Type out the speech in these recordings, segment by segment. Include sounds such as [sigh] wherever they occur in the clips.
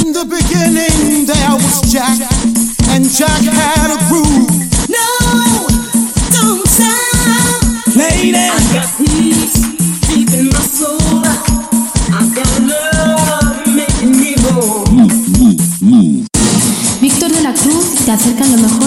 In the beginning, there was Jack, and Jack had a groove. No, don't stop. Lady, I got peace deep in my soul. I got love making me whole. Víctor de la Cruz te acerca lo mejor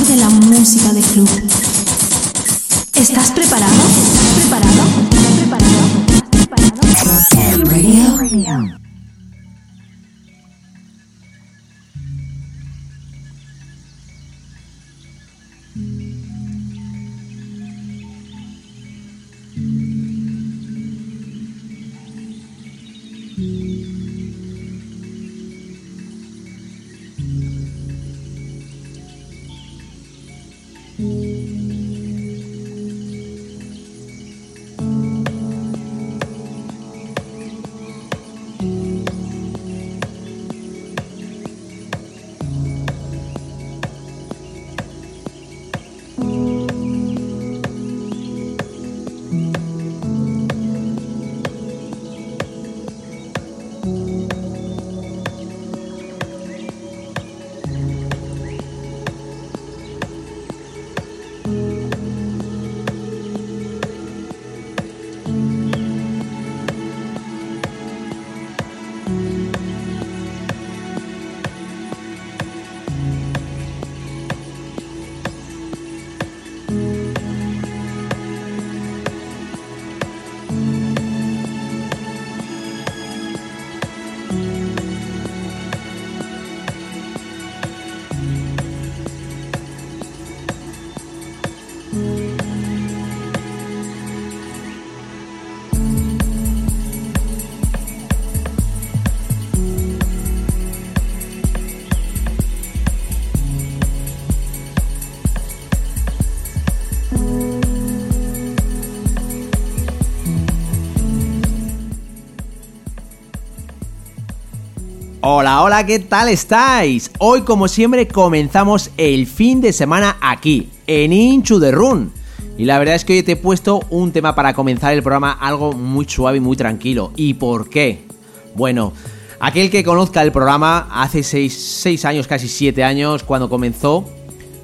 ¿qué tal estáis? Hoy, como siempre, comenzamos el fin de semana aquí, en Inchu de Run. Y la verdad es que hoy te he puesto un tema para comenzar el programa, algo muy suave y muy tranquilo. ¿Y por qué? Bueno, aquel que conozca el programa, hace 6 años, casi 7 años, cuando comenzó,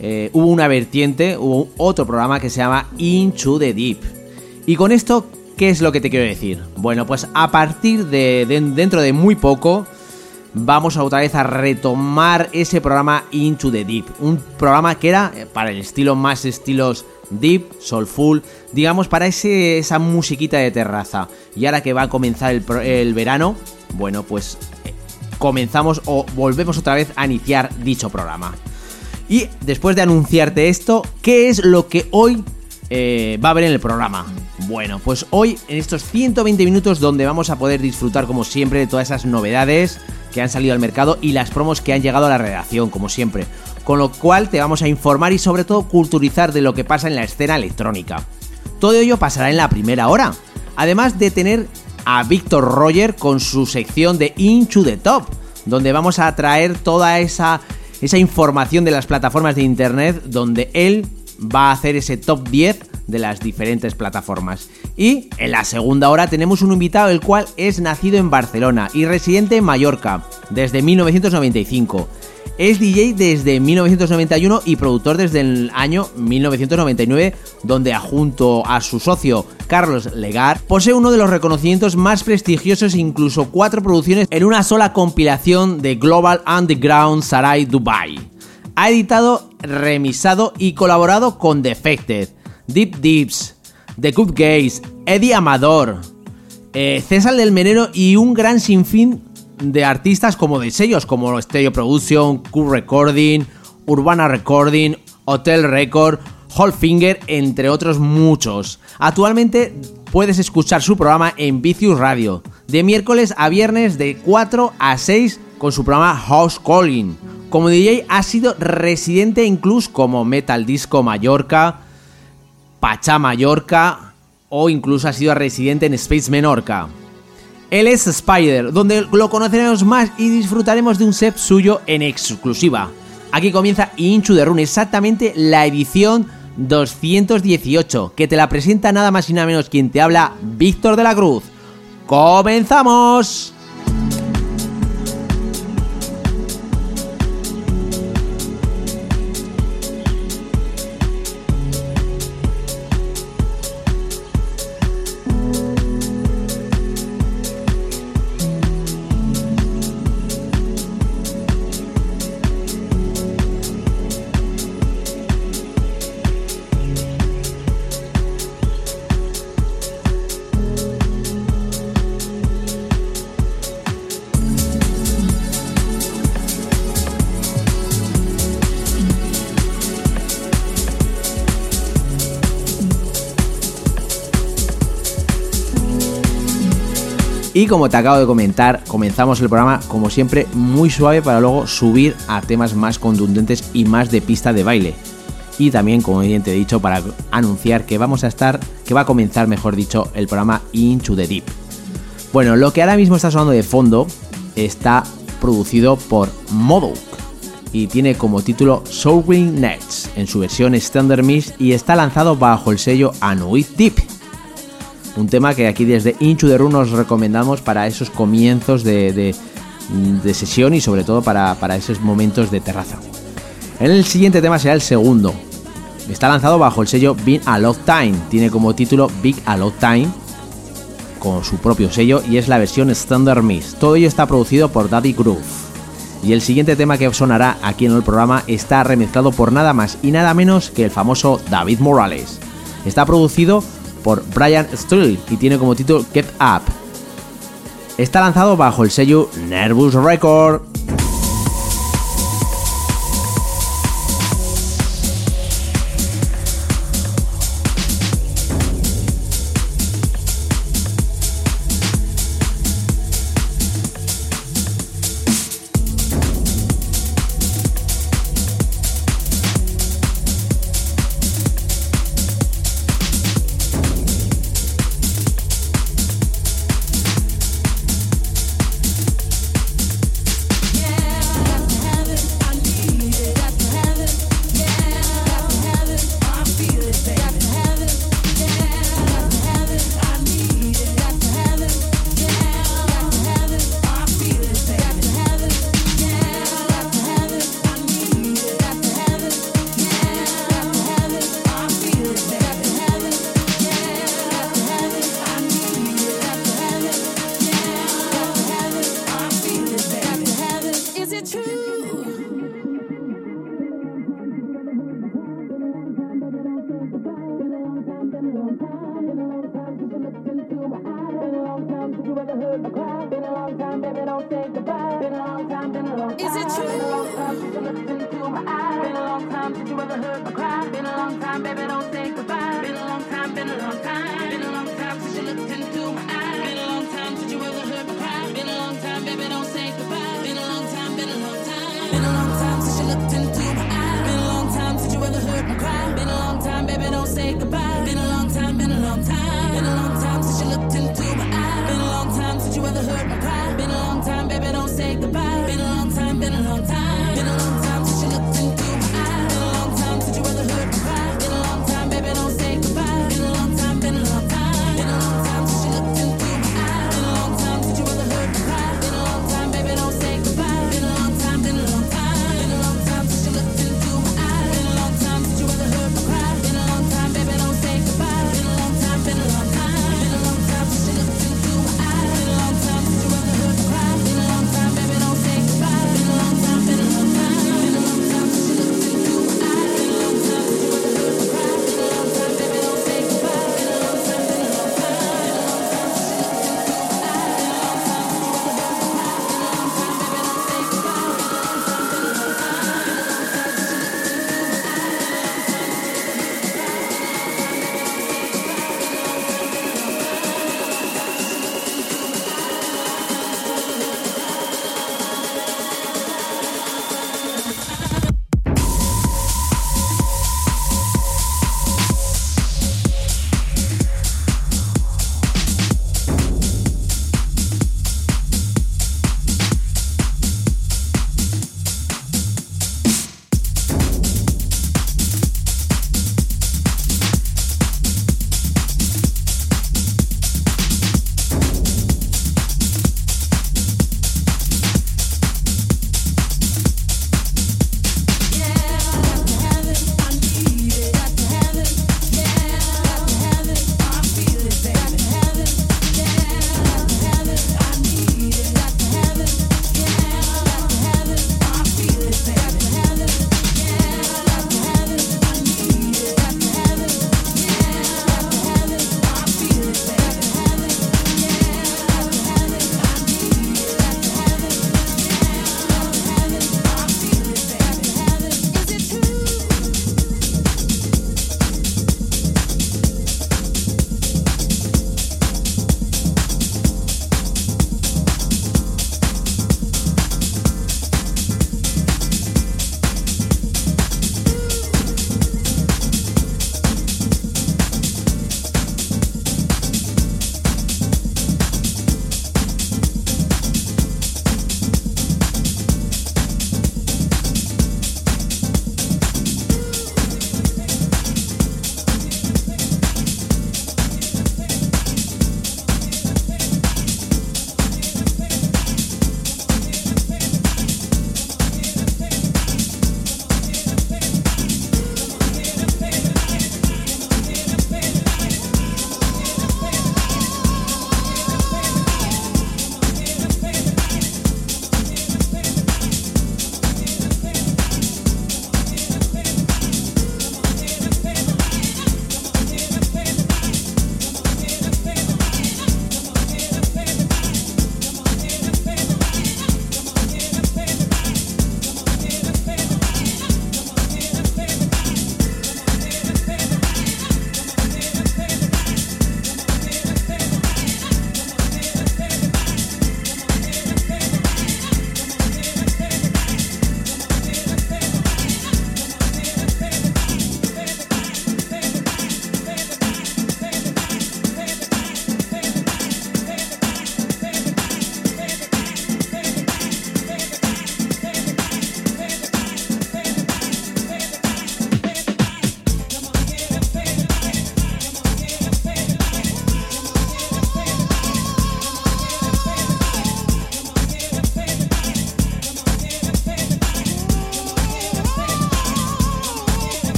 eh, hubo una vertiente, hubo otro programa que se llama Into the Deep. Y con esto, ¿qué es lo que te quiero decir? Bueno, pues a partir de- dentro de muy poco vamos otra vez a retomar ese programa Into the Deep. Un programa que era eh, para el estilo más estilos deep, soulful, digamos para ese, esa musiquita de terraza. Y ahora que va a comenzar el verano, bueno, pues eh, comenzamos o volvemos otra vez a iniciar dicho programa. Y después de anunciarte esto, ¿qué es lo que hoy eh, va a haber en el programa? Bueno, pues hoy en estos 120 minutos donde vamos a poder disfrutar como siempre de todas esas novedades que han salido al mercado y las promos que han llegado a la redacción, como siempre. Con lo cual te vamos a informar y sobre todo culturizar de lo que pasa en la escena electrónica. Todo ello pasará en la primera hora. Además de tener a Víctor Roger con su sección de Into the Top, donde vamos a traer toda esa, esa información de las plataformas de internet, donde él va a hacer ese top 10 de las diferentes plataformas. Y en la segunda hora tenemos un invitado el cual es nacido en Barcelona y residente en Mallorca desde 1995. Es DJ desde 1991 y productor desde el año 1999, donde junto a su socio Carlos Legar posee uno de los reconocimientos más prestigiosos, incluso cuatro producciones en una sola compilación de Global Underground Sarai Dubai. Ha editado, remisado y colaborado con Defected, Deep Deeps, The Good Gays, Eddie Amador, eh, César del Menero y un gran sinfín de artistas como de sellos como Stereo Production, Q Recording, Urbana Recording, Hotel Record, Finger, entre otros muchos. Actualmente puedes escuchar su programa en Vicious Radio, de miércoles a viernes de 4 a 6 con su programa House Calling. Como DJ ha sido residente en clubs como Metal Disco Mallorca, Pachá Mallorca o incluso ha sido residente en Space Menorca. Él es Spider, donde lo conoceremos más y disfrutaremos de un set suyo en exclusiva. Aquí comienza Inchu de Rune, exactamente la edición 218, que te la presenta nada más y nada menos quien te habla, Víctor de la Cruz. ¡Comenzamos! Y como te acabo de comentar, comenzamos el programa como siempre muy suave para luego subir a temas más contundentes y más de pista de baile. Y también, como bien te he dicho, para anunciar que vamos a estar, que va a comenzar, mejor dicho, el programa Into the Deep. Bueno, lo que ahora mismo está sonando de fondo está producido por Modok y tiene como título Soul Nets en su versión Standard Mix y está lanzado bajo el sello Anuit Deep un tema que aquí desde Inchu de Run nos recomendamos para esos comienzos de, sesión y sobre todo para, esos momentos de terraza. El siguiente tema será el segundo. Está lanzado bajo el sello Big a Lot Time. Tiene como título Big a Lot Time con su propio sello y es la versión Standard Mix. Todo ello está producido por Daddy Groove. Y el siguiente tema que sonará aquí en el programa está remezclado por nada más y nada menos que el famoso David Morales. Está producido por Brian Steele y tiene como título Get Up. Está lanzado bajo el sello Nervous Record.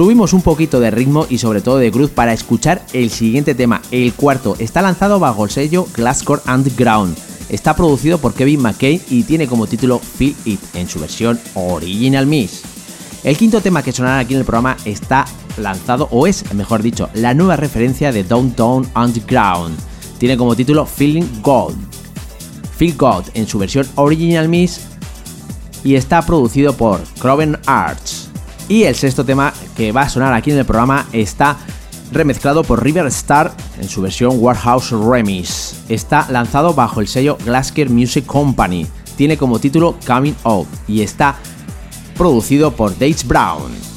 Subimos un poquito de ritmo y sobre todo de cruz para escuchar el siguiente tema, el cuarto. Está lanzado bajo el sello Glasscore Underground. Está producido por Kevin McKay y tiene como título Feel It en su versión Original Mix. El quinto tema que sonará aquí en el programa está lanzado, o es, mejor dicho, la nueva referencia de Downtown Underground. Tiene como título Feeling God. Feel God en su versión Original Mix y está producido por Croven Arts. Y el sexto tema que va a sonar aquí en el programa está remezclado por River Star en su versión Warehouse Remix. Está lanzado bajo el sello Glasker Music Company. Tiene como título Coming Out y está producido por Dates Brown.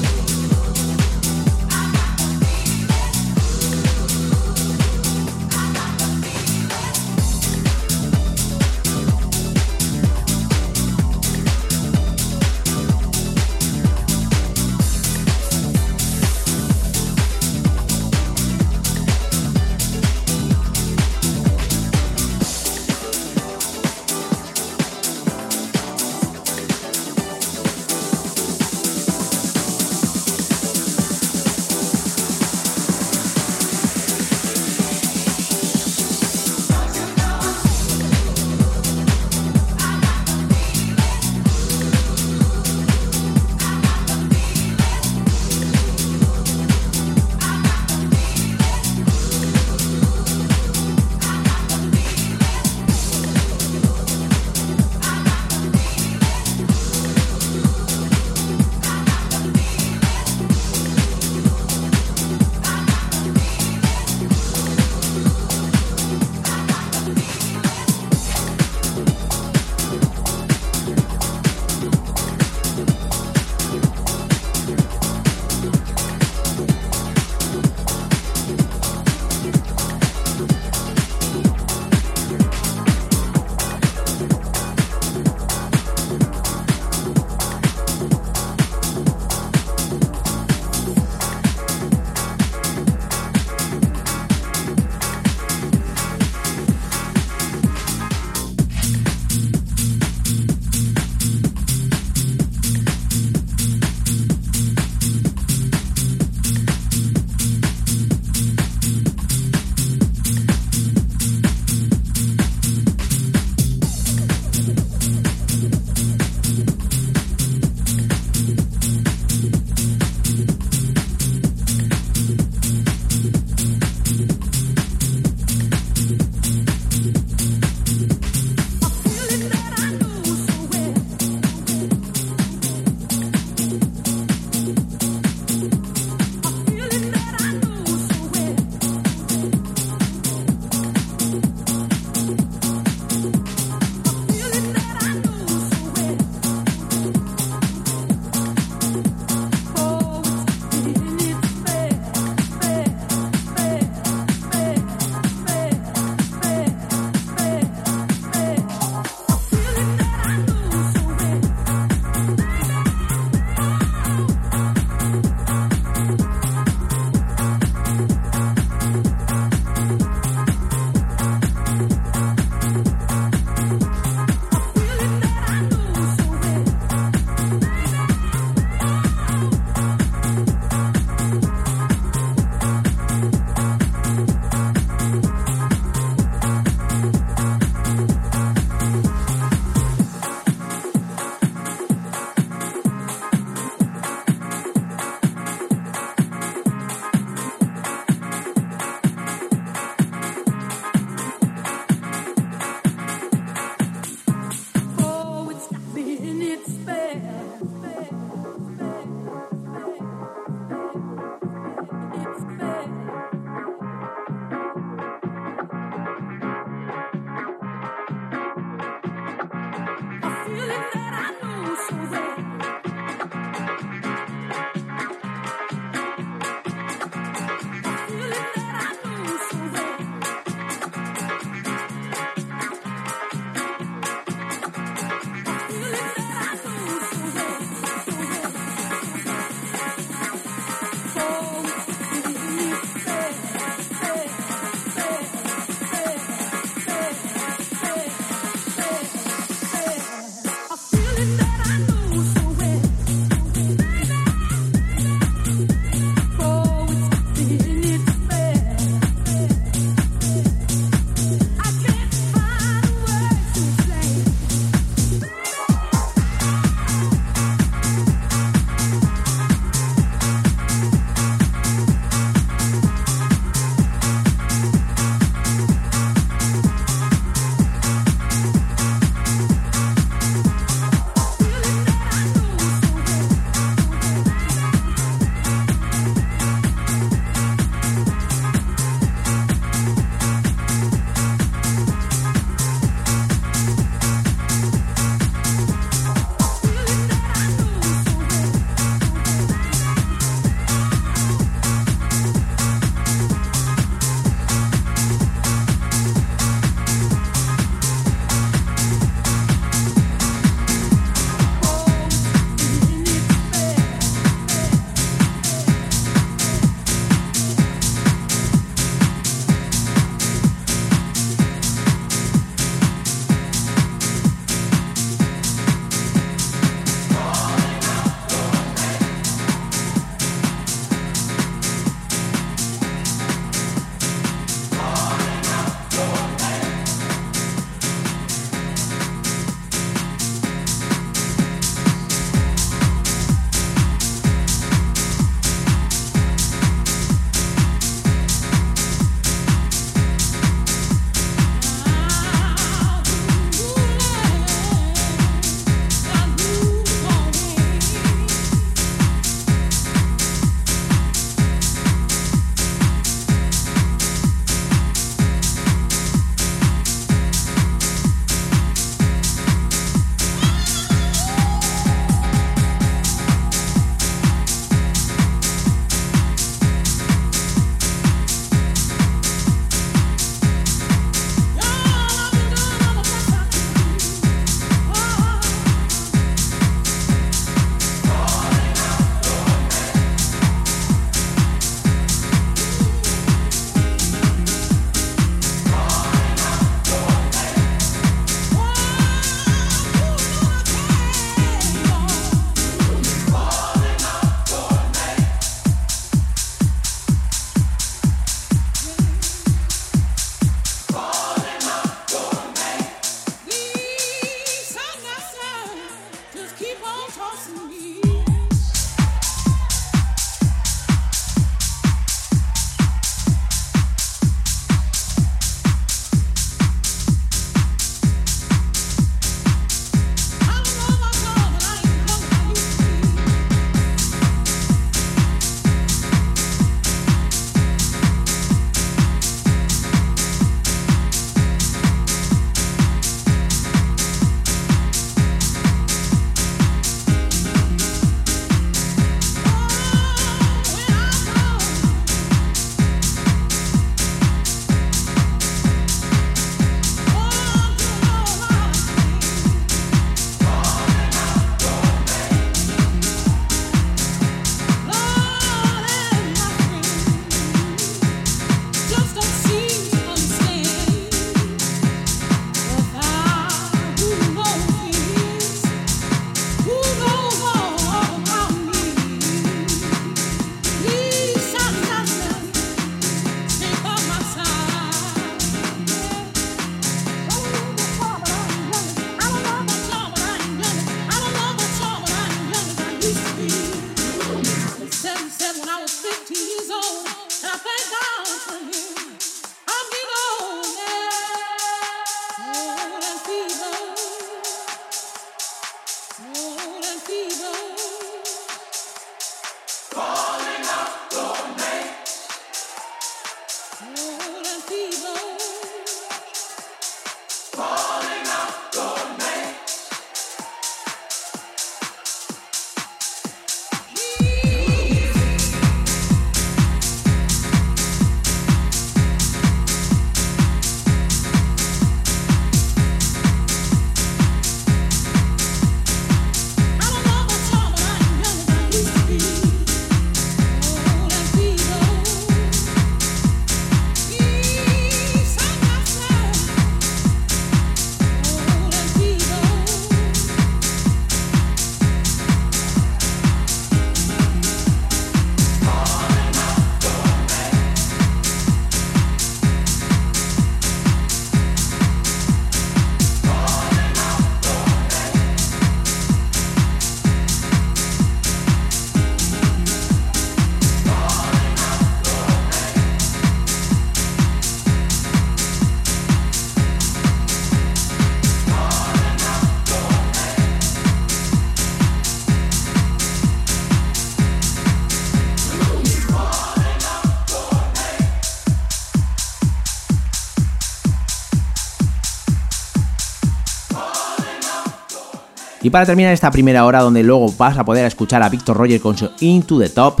Y para terminar esta primera hora, donde luego vas a poder escuchar a Victor Roger con su Into the Top,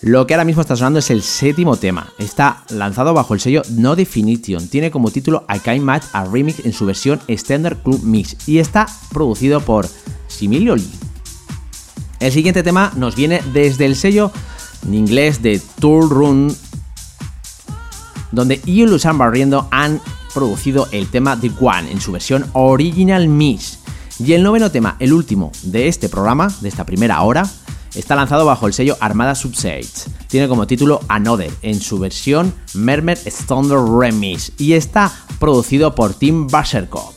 lo que ahora mismo está sonando es el séptimo tema. Está lanzado bajo el sello No Definition. Tiene como título I Can't Match a Remix en su versión Standard Club Mix y está producido por Similio Lee. El siguiente tema nos viene desde el sello en inglés de Tour Run, donde Lusan Barriendo han producido el tema The One en su versión Original Mix. Y el noveno tema, el último de este programa, de esta primera hora, está lanzado bajo el sello Armada Subsides. Tiene como título Another en su versión Mermer Thunder Remix y está producido por Tim Basherkop.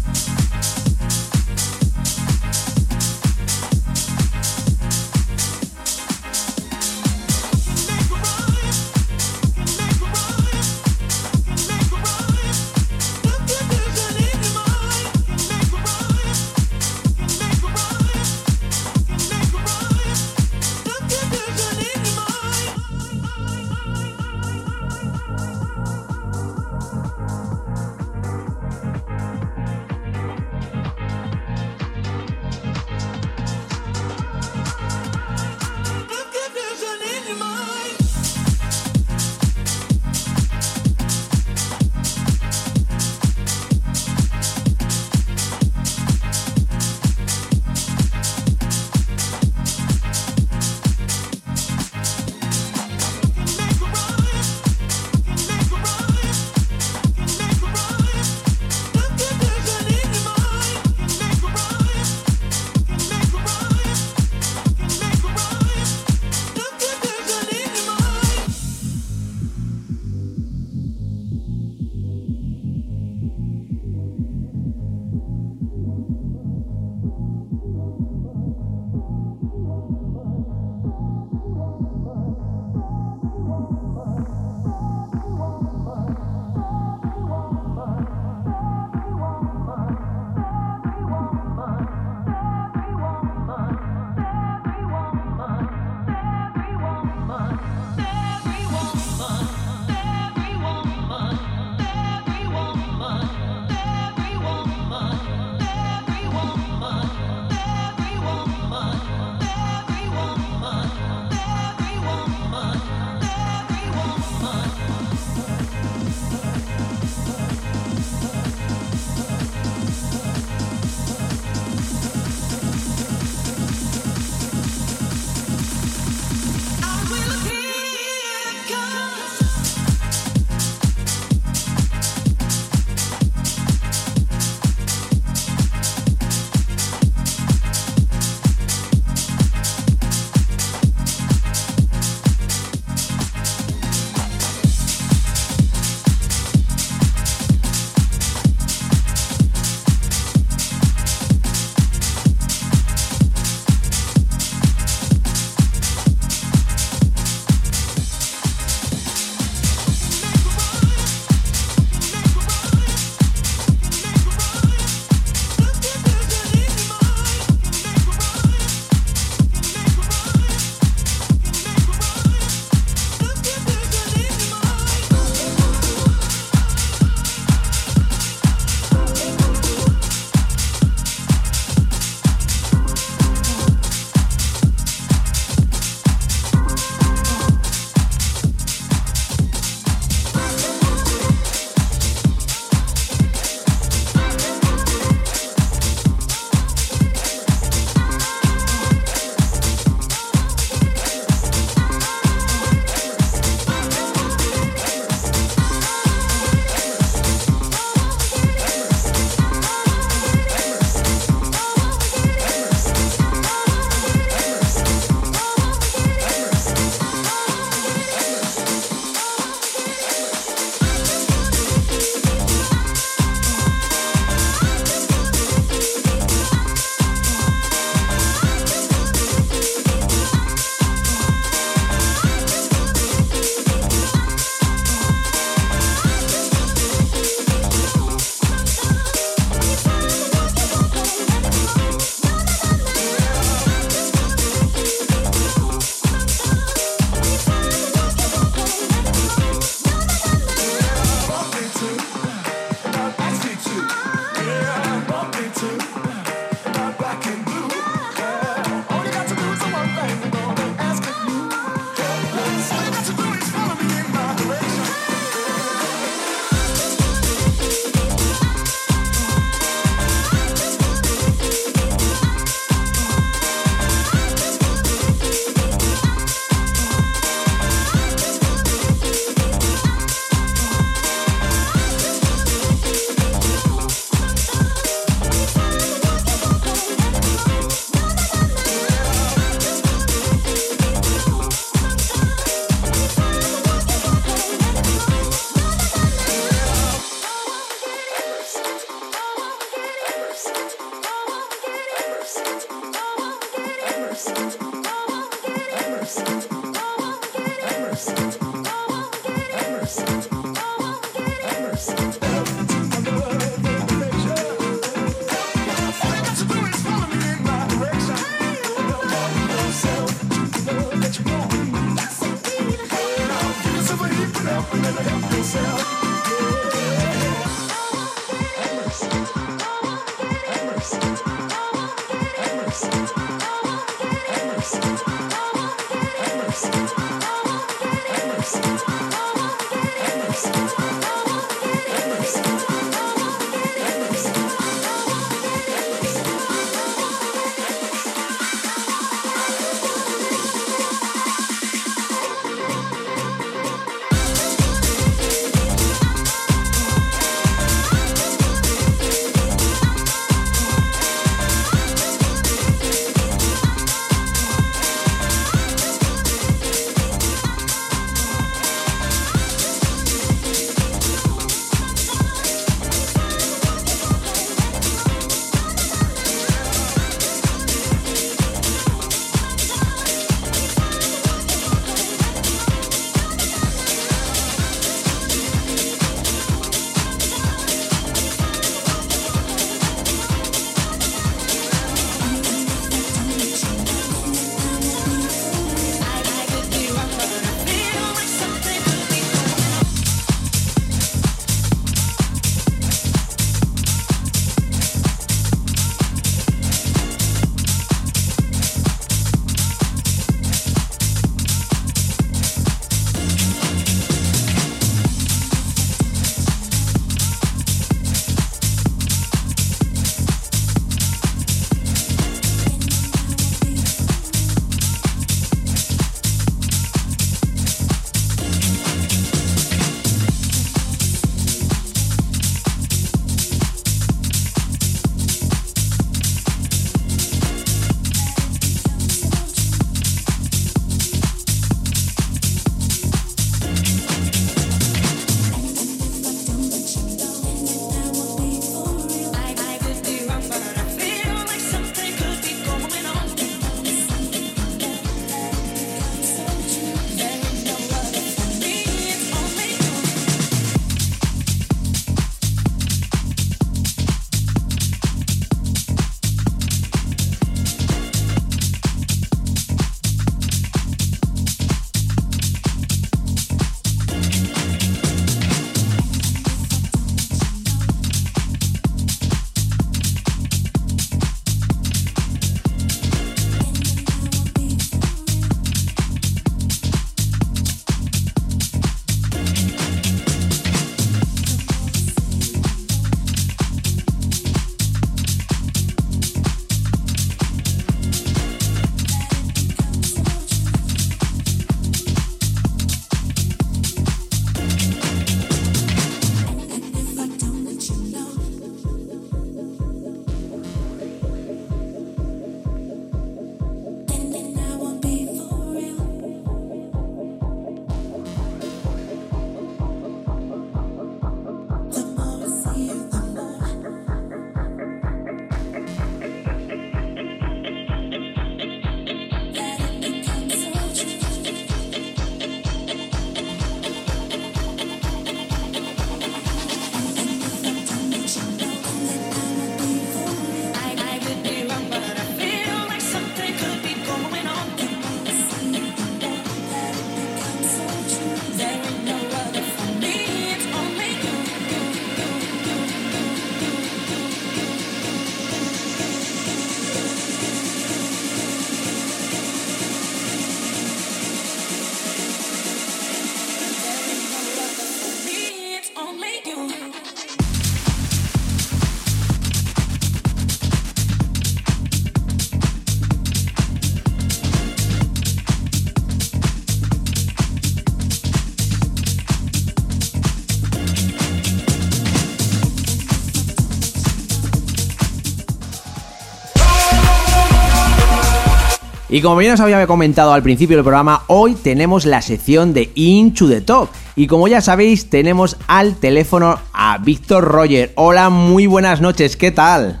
Y como bien os había comentado al principio del programa, hoy tenemos la sección de Into the Top. Y como ya sabéis, tenemos al teléfono a Víctor Roger. Hola, muy buenas noches, ¿qué tal?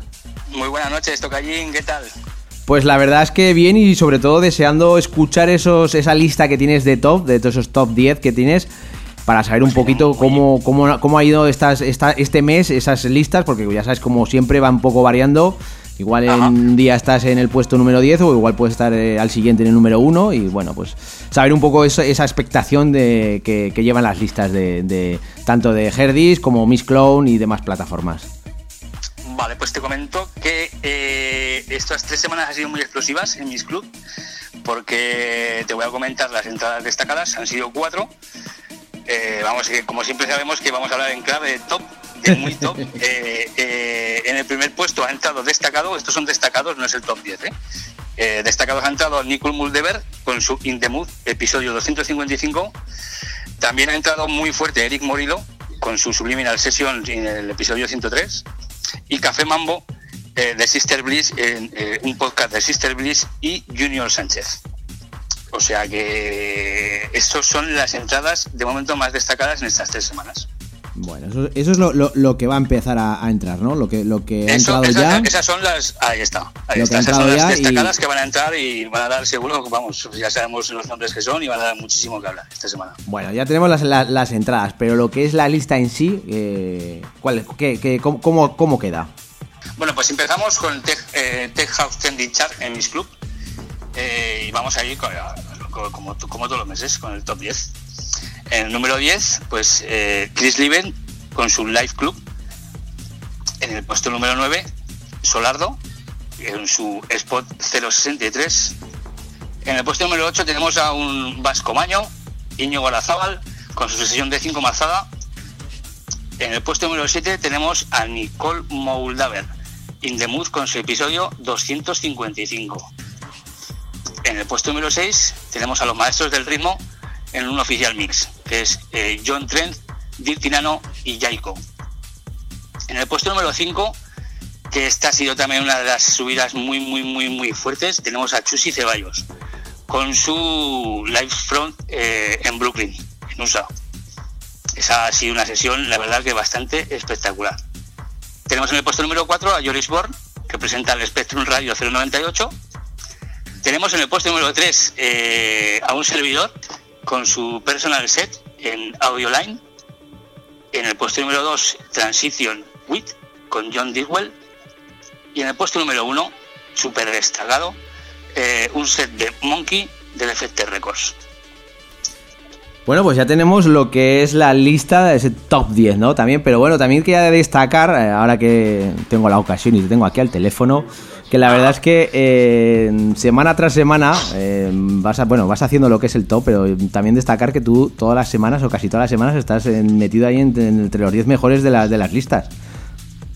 Muy buenas noches, Tocallín, ¿qué tal? Pues la verdad es que bien y sobre todo deseando escuchar esos, esa lista que tienes de top, de todos esos top 10 que tienes, para saber un poquito cómo, cómo, cómo ha ido estas, esta, este mes esas listas, porque ya sabes, como siempre va un poco variando. Igual en un día estás en el puesto número 10 o igual puedes estar eh, al siguiente en el número 1 y bueno, pues saber un poco eso- esa expectación de, que, que llevan las listas de, de- tanto de Herdis como Miss Clone y demás plataformas. Vale, pues te comento que eh, estas tres semanas han sido muy explosivas en mis club, porque te voy a comentar las entradas destacadas, han sido cuatro. Eh, vamos, que como siempre sabemos que vamos a hablar en clave de top, de muy top. [laughs] Eh, eh, en el primer puesto ha entrado destacado, estos son destacados, no es el top 10, ¿eh? Eh, destacados ha entrado Nicole Muldever con su In the Mood, episodio 255. También ha entrado muy fuerte Eric Morillo con su Subliminal Session en el episodio 103. Y Café Mambo de Sister Bliss, en, un podcast de Sister Bliss y Junior Sánchez. O sea que estas son las entradas de momento más destacadas en estas tres semanas. Bueno, eso, eso es lo, lo- lo que va a empezar a, a entrar, ¿no? Lo que, lo que ha Eso- entrado ya. esas son las. Ahí está. Ahí Lo está. Esas son las y- destacadas que van a entrar y van a dar seguro, vamos, ya sabemos los nombres que son y van a dar muchísimo que hablar esta semana. Bueno, ya tenemos las, las- las entradas, pero lo que es la lista en sí, eh, ¿cuál, qué, qué- cómo, cómo- cómo queda? Bueno, pues empezamos con el Tech, eh, Tech House Trending Chart en mis club. Eh, y vamos a ir con- como, todos los meses con el top 10. En el número 10, pues eh, Chris Liven con su Live Club. En el puesto número 9, Solardo en su Spot 063. En el puesto número 8 tenemos a un Vasco Maño, Iñigo Alazábal, con su sesión de 5 Marzada. En el puesto número 7 tenemos a Nicole Moldaver, In the Mood, con su episodio 255. En el puesto número 6 tenemos a los maestros del ritmo en un oficial mix, que es eh, John Trent, Dirk Nano y Jaiko. En el puesto número 5, que esta ha sido también una de las subidas muy, muy, muy, muy fuertes, tenemos a Chusi Ceballos, con su live front eh, en Brooklyn, en USA. Esa ha sido una sesión, la verdad, que bastante espectacular. Tenemos en el puesto número 4 a Joris Born, que presenta el Spectrum Radio 098. Tenemos en el puesto número 3 eh, a un servidor con su personal set en Audio Line. En el puesto número 2, Transition With con John Diswell. Y en el puesto número 1, súper destacado, eh, un set de Monkey del Effecte Records. Bueno, pues ya tenemos lo que es la lista de ese top 10, ¿no? También, pero bueno, también quería destacar, eh, ahora que tengo la ocasión y te tengo aquí al teléfono, que la verdad es que eh, semana tras semana eh, vas, a, bueno, vas haciendo lo que es el top, pero también destacar que tú todas las semanas o casi todas las semanas estás en- metido ahí en- en- entre los 10 mejores de, las de las listas.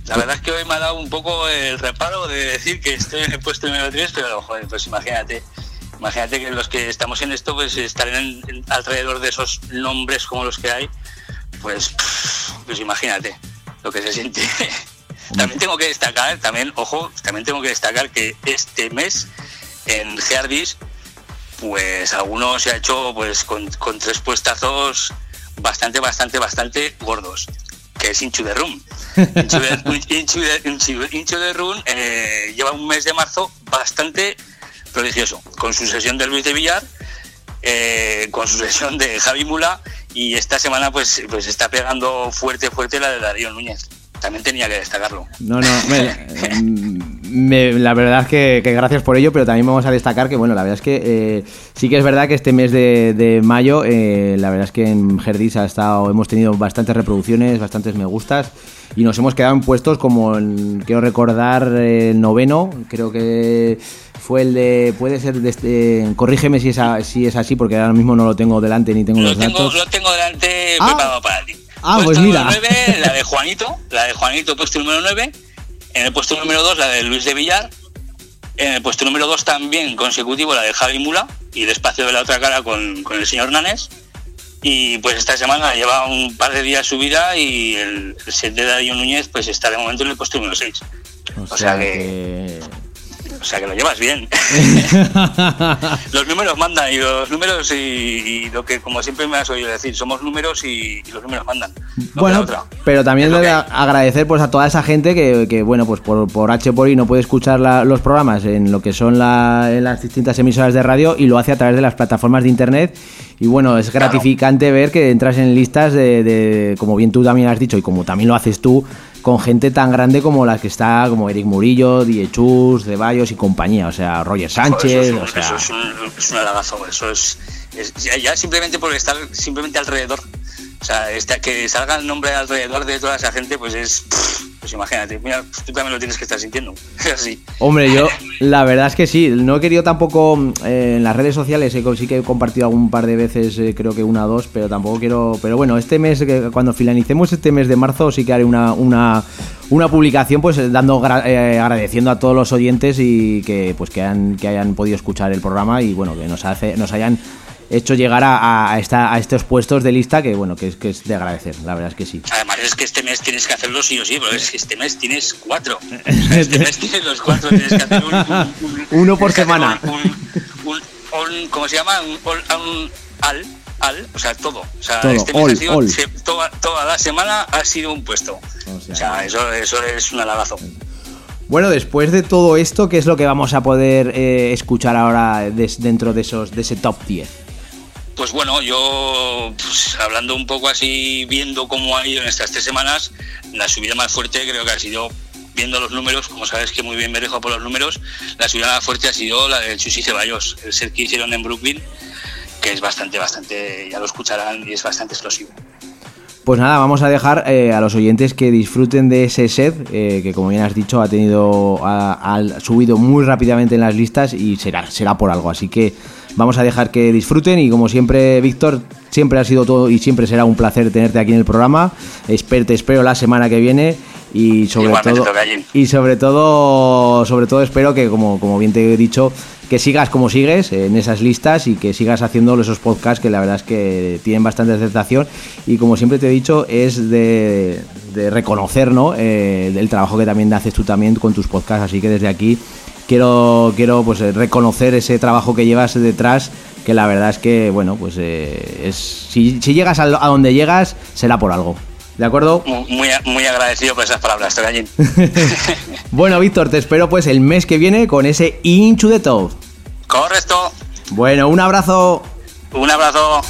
La verdad es que hoy me ha dado un poco el reparo de decir que estoy en el puesto número 3, pero pues imagínate. Imagínate que los que estamos en esto, pues estar en, en- alrededor de esos nombres como los que hay, pues, pues imagínate lo que se siente. [laughs] también tengo que destacar, también, ojo, también tengo que destacar que este mes en Geardis, pues alguno se ha hecho pues con, con tres puestazos bastante, bastante, bastante gordos, que es Inchu de Room. Inchu de, Inchu de- Inchu- Inchu de Room eh, lleva un mes de marzo bastante prodigioso, con su sesión de Luis de Villar, eh, con su sesión de Javi Mula, y esta semana pues, pues está pegando fuerte, fuerte la de Darío Núñez. También tenía que destacarlo. No, no, me- eh, me- la verdad es que, que gracias por ello, pero también vamos a destacar que, bueno, la verdad es que eh, sí que es verdad que este mes de, de mayo, eh, la verdad es que en Herdis ha estado, hemos tenido bastantes reproducciones, bastantes me gustas, y nos hemos quedado en puestos como, en- quiero recordar, eh, el noveno, creo que fue el de, puede ser, de este, corrígeme si es, a- si es así, porque ahora mismo no lo tengo delante ni tengo Lo los tengo, datos. lo tengo delante Ah. preparado para ti. Ah, Puesto pues número mira. 9, la de Juanito, la de Juanito, puesto número 9. En el puesto número 2, la de Luis de Villar. En el puesto número 2 también consecutivo, la de Javi Mula. Y despacio de la otra cara con, con el señor Nanes. Y pues esta semana lleva un par de días subida y el, el set de Darío Núñez pues está de momento en el puesto número 6. O o sea sea que... O sea que lo llevas bien. [laughs] los números mandan y los números y, y lo que como siempre me has oído decir, somos números y, y los números mandan. No Bueno, pero también debe agradecer pues a toda esa gente que, que, bueno, pues por, por H por I no puede escuchar la- los programas en lo que son la- en las distintas emisoras de radio y lo hace a través de las plataformas de internet. Y bueno, es gratificante ver que entras en listas de, de- como bien tú también has dicho y como también lo haces tú, con gente tan grande como la que está, como Eric Murillo, Diechus, Ceballos y compañía, o sea, Roger Sánchez, Eso es, un, o sea... eso es un, es un halagazo, eso es, es- ya, ya simplemente por estar simplemente alrededor. O sea, este, que salga el nombre alrededor de toda esa gente, pues es. Pues imagínate, mira, tú también lo tienes que estar sintiendo. [laughs] Así. Hombre, yo la verdad es que sí, no he querido tampoco eh, en las redes sociales, co- sí que he compartido algún par de veces, eh, creo que una o dos, pero tampoco quiero, pero bueno, este mes, cuando finalicemos este mes de marzo, sí que haré una, una, una publicación pues eh, dando gra- eh, agradeciendo a todos los oyentes y que pues que, han, que hayan podido escuchar el programa y bueno, que nos, hace, nos hayan hecho llegar a, a, esta, a estos puestos de lista que bueno, que es, que es de agradecer, la verdad es que sí. Además es que este mes tienes que hacerlo sí o sí, porque es que este mes tienes cuatro. [laughs] Este mes tienes los cuatro, tienes que hacer un, un- un- [laughs] Uno por semana. Un, ¿Cómo se llama? Un, al, al, o sea, todo. O sea, Todo, este mes all, ha sido, all. se- toda, toda la semana ha sido un puesto. O sea, O sea, eso, eso es un halagazo. Bueno, después de todo esto, ¿qué es lo que vamos a poder eh, escuchar ahora des- dentro de esos de ese top 10? Pues bueno, yo pues, hablando un poco así, viendo cómo ha ido en estas tres semanas, la subida más fuerte creo que ha sido, viendo los números, como sabes que muy bien me dejo por los números, la subida más fuerte ha sido la del Chusi Ceballos, el set que hicieron en Brooklyn, que es bastante, bastante, ya lo escucharán y es bastante explosivo. Pues nada, vamos a dejar eh, a los oyentes que disfruten de ese set, eh, que como bien has dicho, ha tenido ha subido muy rápidamente en las listas y será, será por algo. Así que vamos a dejar que disfruten y como siempre, Víctor, siempre ha sido todo y siempre será un placer tenerte aquí en el programa. Espero, te espero la semana que viene y sobre Igualmente, todo y sobre todo sobre todo espero que como, como bien te he dicho que sigas como sigues en esas listas y que sigas haciendo esos podcasts que la verdad es que tienen bastante aceptación y como siempre te he dicho es de, de reconocer ¿no? Eh, el trabajo que también haces tú también con tus podcasts así que desde aquí quiero quiero pues eh, reconocer ese trabajo que llevas detrás que la verdad es que bueno pues eh, es si, si llegas a, a donde llegas será por algo ¿De acuerdo? Muy, muy, agradecido por esas palabras, Tocallín. [laughs] [laughs] Bueno, Víctor, te espero pues el mes que viene con ese Into the Top. Correcto. Bueno, un abrazo. Un abrazo.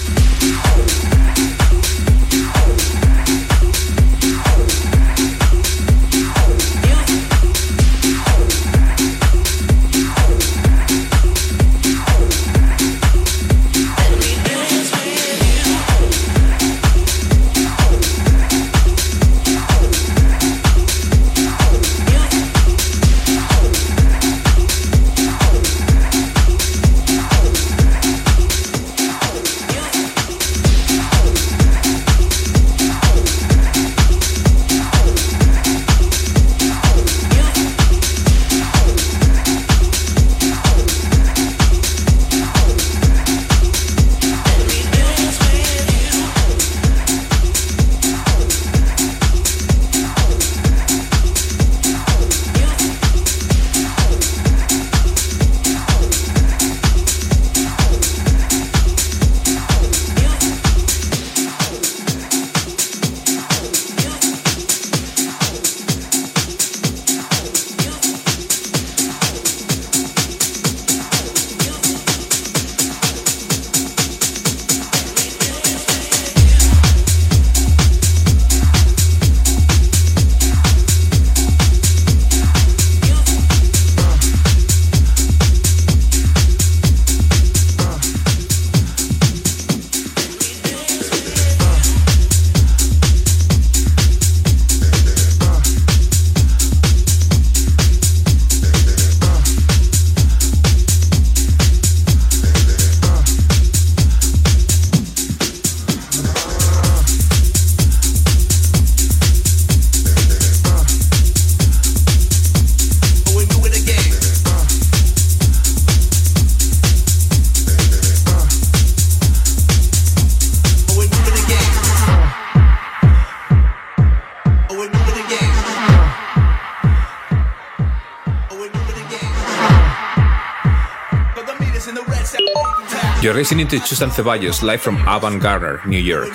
Listening to Susan Ceballos live from Avant Garner, New York.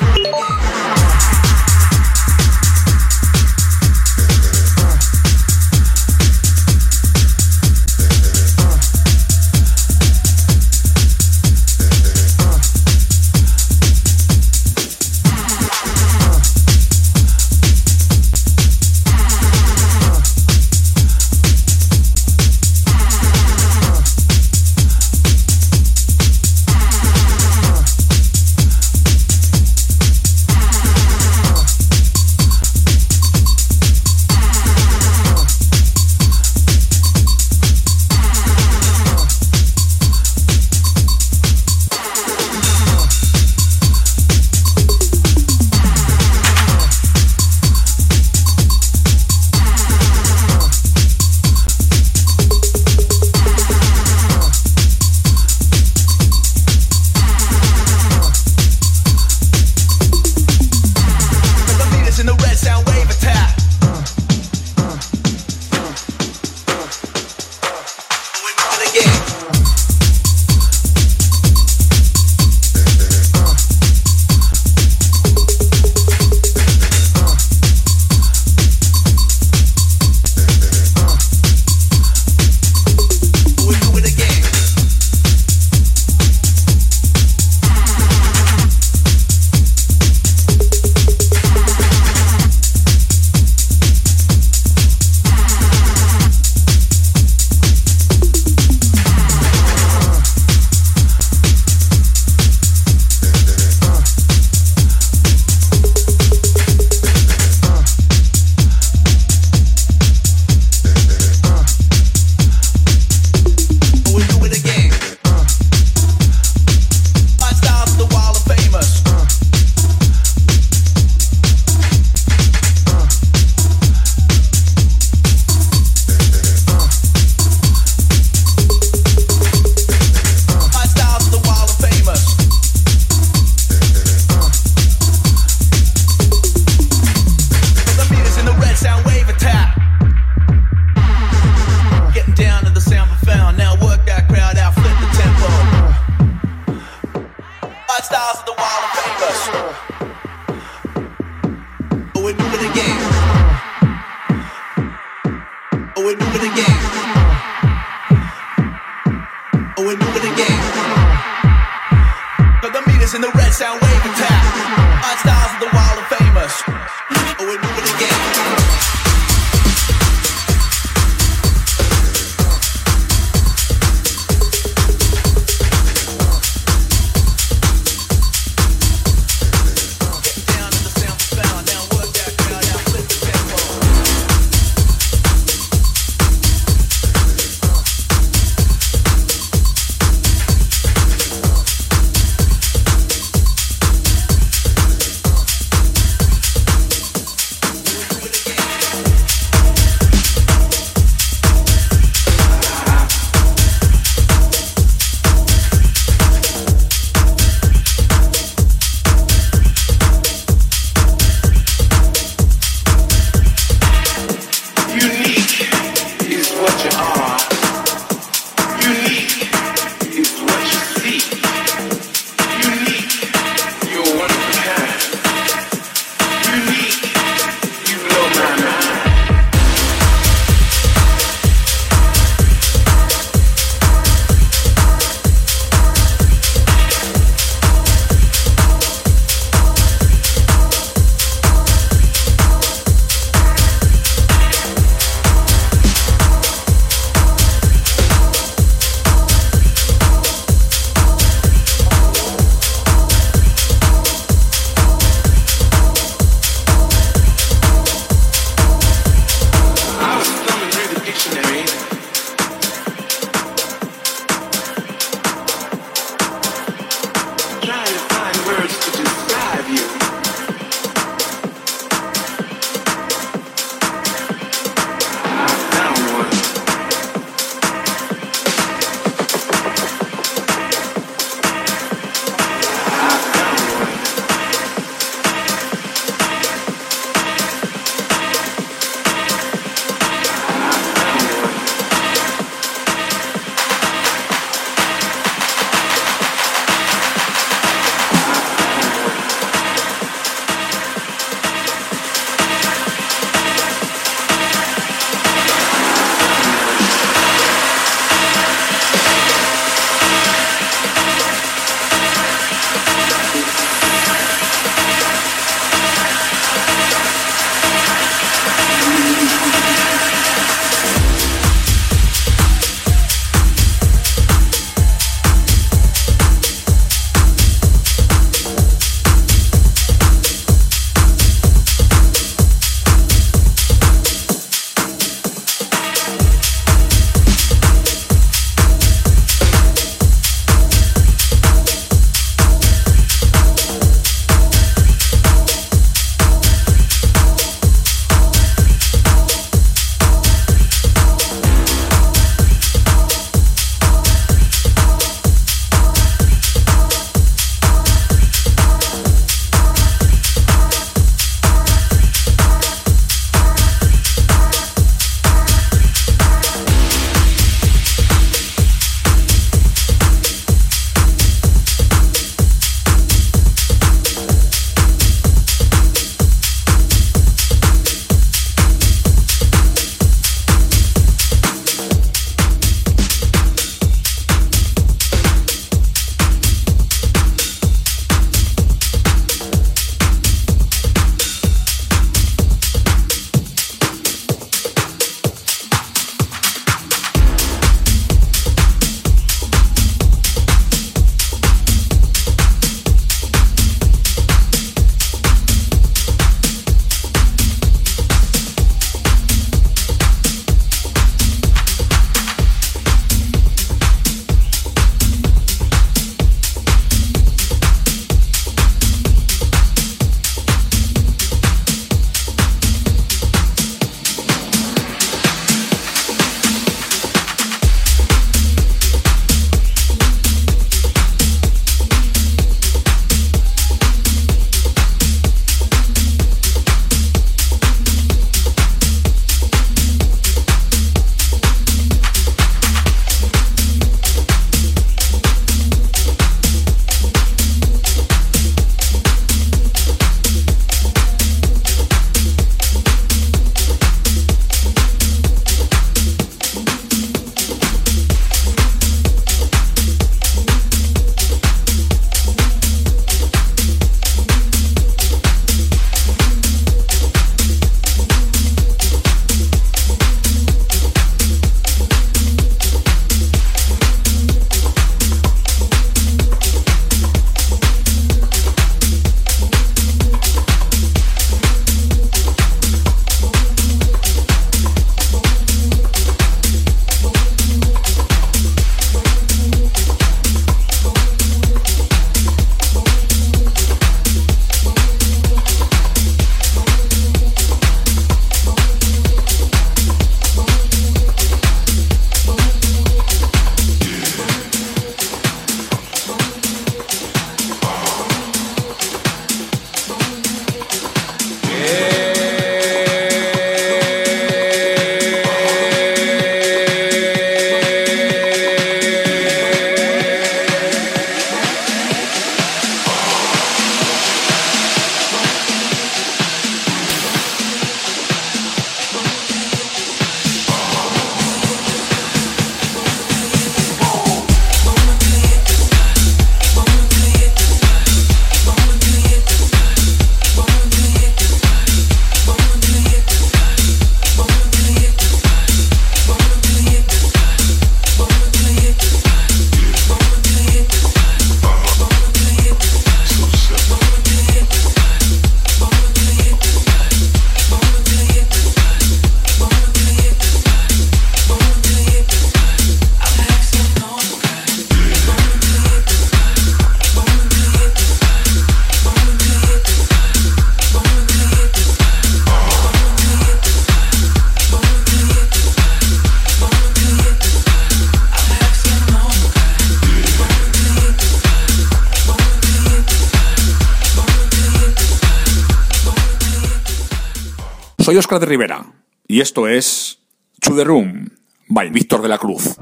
De Rivera y esto es To The Room by Víctor de la Cruz.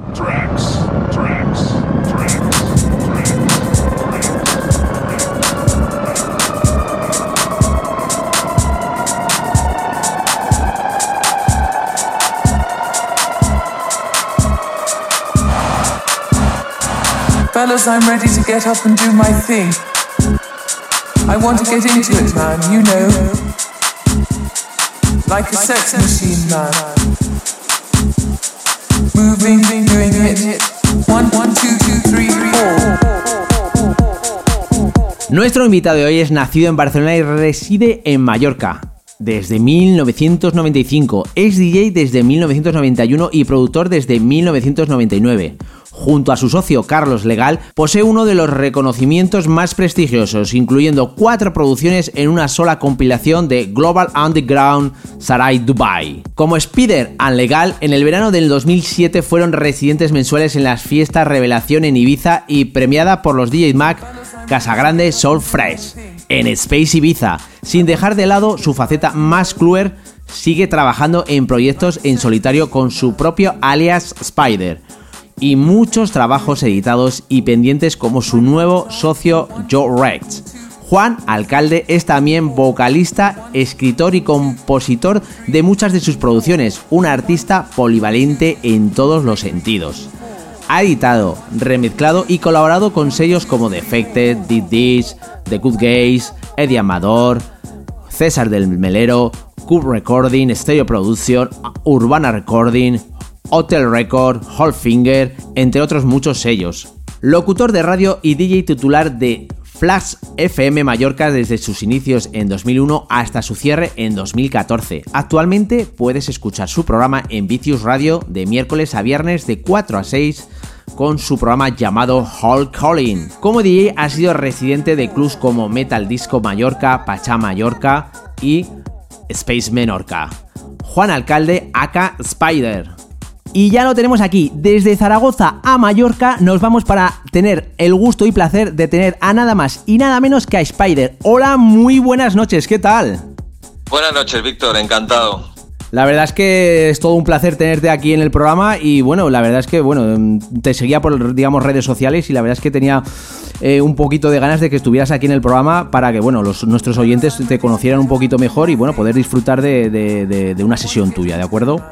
Fellas, I'm ready to get up and do my thing. I want to get into it, man, you know. Like a sex machine, man. Nuestro invitado de hoy es nacido en Barcelona y reside en Mallorca. Desde 1995, es DJ desde 1991 y productor desde 1999 junto a su socio Carlos Legal, posee uno de los reconocimientos más prestigiosos, incluyendo cuatro producciones en una sola compilación de Global Underground Sarai Dubai. Como Spider and Legal, en el verano del 2007 fueron residentes mensuales en las fiestas Revelación en Ibiza y premiada por los DJ Mac Casagrande Soul Fresh en Space Ibiza, sin dejar de lado su faceta más cluer sigue trabajando en proyectos en solitario con su propio alias Spider y muchos trabajos editados y pendientes como su nuevo socio Joe Rex. Juan Alcalde es también vocalista, escritor y compositor de muchas de sus producciones, un artista polivalente en todos los sentidos. Ha editado, remezclado y colaborado con sellos como Defected, Did This, The Good Gays, Eddie Amador, César del Melero, Cube Recording, Stereo Production, Urbana Recording, Hotel Record, Finger, entre otros muchos sellos. Locutor de radio y DJ titular de Flash FM Mallorca desde sus inicios en 2001 hasta su cierre en 2014. Actualmente puedes escuchar su programa en Vicious Radio de miércoles a viernes de 4 a 6 con su programa llamado Hall Calling. Como DJ ha sido residente de clubs como Metal Disco Mallorca, Pachá Mallorca y Space Menorca. Juan Alcalde, aka Spider. Y ya lo tenemos aquí, desde Zaragoza a Mallorca nos vamos para tener el gusto y placer de tener a nada más y nada menos que a Spider. Hola, muy buenas noches, ¿qué tal? Buenas noches, Víctor, encantado. La verdad es que es todo un placer tenerte aquí en el programa y bueno, la verdad es que bueno, te seguía por digamos redes sociales y la verdad es que tenía eh, un poquito de ganas de que estuvieras aquí en el programa para que bueno, los, nuestros oyentes te conocieran un poquito mejor y bueno, poder disfrutar de, de una sesión tuya, ¿de acuerdo?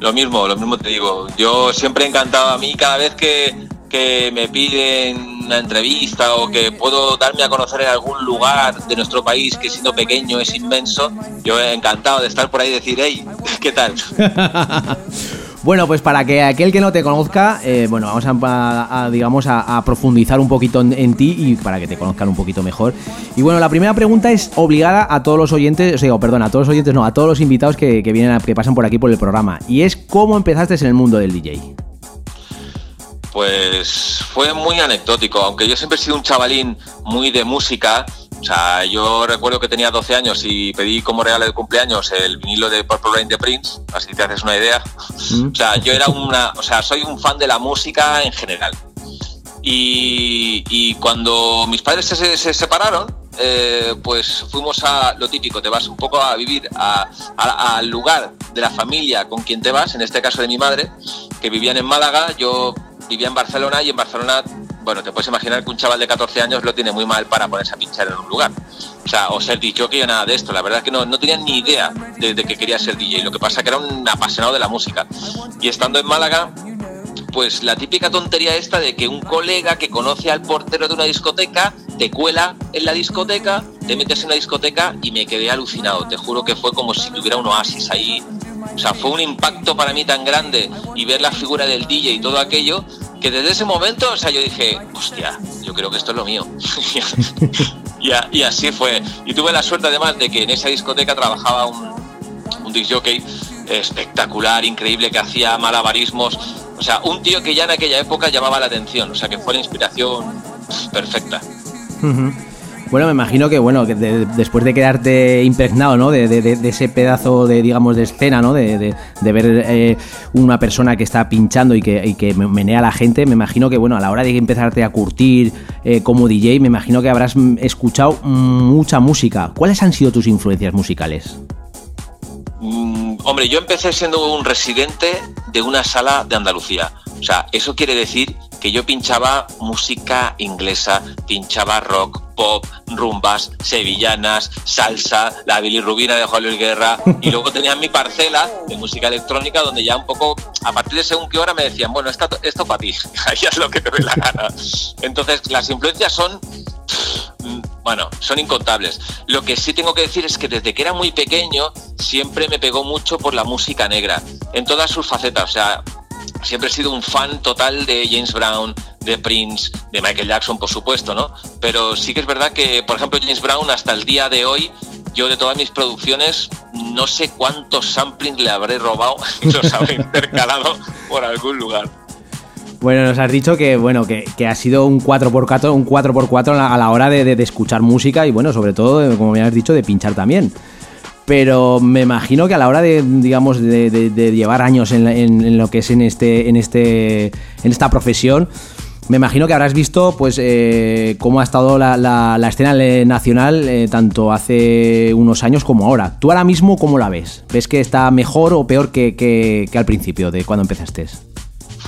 Lo mismo, lo mismo te digo. Yo siempre he encantado a mí cada vez que, que me piden una entrevista o que puedo darme a conocer en algún lugar de nuestro país que siendo pequeño es inmenso, yo he encantado de estar por ahí y decir, hey, [laughs] ¿qué tal? [laughs] Bueno, pues para que aquel que no te conozca, eh, bueno, vamos a, digamos a, profundizar un poquito en, ti y para que te conozcan un poquito mejor. Y bueno, la primera pregunta es obligada a todos los oyentes, o sea, perdón, a todos los oyentes, no, a todos los invitados que, vienen, que pasan por aquí por el programa. Y es cómo empezaste en el mundo del DJ. Pues fue muy anecdótico, aunque yo siempre he sido un chavalín muy de música, o sea, yo recuerdo que tenía 12 años y pedí como regalo de cumpleaños el vinilo de Purple Rain de Prince, así te haces una idea. Mm. O sea, yo era una, o sea, soy un fan de la música en general. Y, cuando mis padres se, separaron, eh, pues fuimos a lo típico, te vas un poco a vivir al lugar de la familia con quien te vas, en este caso de mi madre, que vivían en Málaga, yo vivía en Barcelona y en Barcelona bueno, te puedes imaginar que un chaval de 14 años lo tiene muy mal para ponerse a pinchar en un lugar. O sea, o ser DJ o nada de esto. La verdad es que no, no tenía ni idea de, que quería ser DJ. Lo que pasa es que era un apasionado de la música. Y estando en Málaga, pues la típica tontería esta de que un colega que conoce al portero de una discoteca te cuela en la discoteca, te metes en la discoteca y me quedé alucinado. Te juro que fue como si tuviera un oasis ahí. O sea, fue un impacto para mí tan grande y ver la figura del DJ y todo aquello que desde ese momento, o sea, yo dije, hostia, yo creo que esto es lo mío. [laughs] y, así fue. Y tuve la suerte además de que en esa discoteca trabajaba un, un disc espectacular, increíble, que hacía malabarismos. O sea, un tío que ya en aquella época llamaba la atención, o sea, que fue la inspiración perfecta. Bueno, me imagino que bueno, que después de quedarte impregnado, ¿no? De, ese pedazo de, digamos, de escena, ¿no? De, ver eh, una persona que está pinchando y que, y menea a la gente, me imagino que bueno, a la hora de empezarte a curtir eh, como DJ, me imagino que habrás escuchado mucha música. ¿Cuáles han sido tus influencias musicales? Mm, hombre, yo empecé siendo un residente de una sala de Andalucía. O sea, eso quiere decir que yo pinchaba música inglesa, pinchaba rock, pop, rumbas, sevillanas, salsa, la bilirrubina de Juan Luis Guerra, y luego [laughs] tenía mi parcela de música electrónica donde ya un poco, a partir de según qué hora me decían, bueno, esto, esto para ti, [laughs] ya es lo que te dé la gana. Entonces, las influencias son mm, bueno, son incontables. Lo que sí tengo que decir es que desde que era muy pequeño siempre me pegó mucho por la música negra, en todas sus facetas. O sea, siempre he sido un fan total de James Brown, de Prince, de Michael Jackson, por supuesto, ¿no? Pero sí que es verdad que, por ejemplo, James Brown hasta el día de hoy, yo de todas mis producciones, no sé cuántos samplings le habré robado y [laughs] los habré intercalado por algún lugar. Bueno, nos has dicho que bueno que, que ha sido un 4x4, un 4x4 a la, hora de, de- escuchar música y bueno, sobre todo, eh, como me has dicho, de pinchar también. Pero me imagino que a la hora de, digamos, de, de- llevar años en, en- en lo que es en este, en este, en esta profesión, me imagino que habrás visto, pues, eh, cómo ha estado la, la- la escena nacional eh, tanto hace unos años como ahora. ¿Tú ahora mismo cómo la ves? ¿Ves que está mejor o peor que, que- que al principio de cuando empezaste?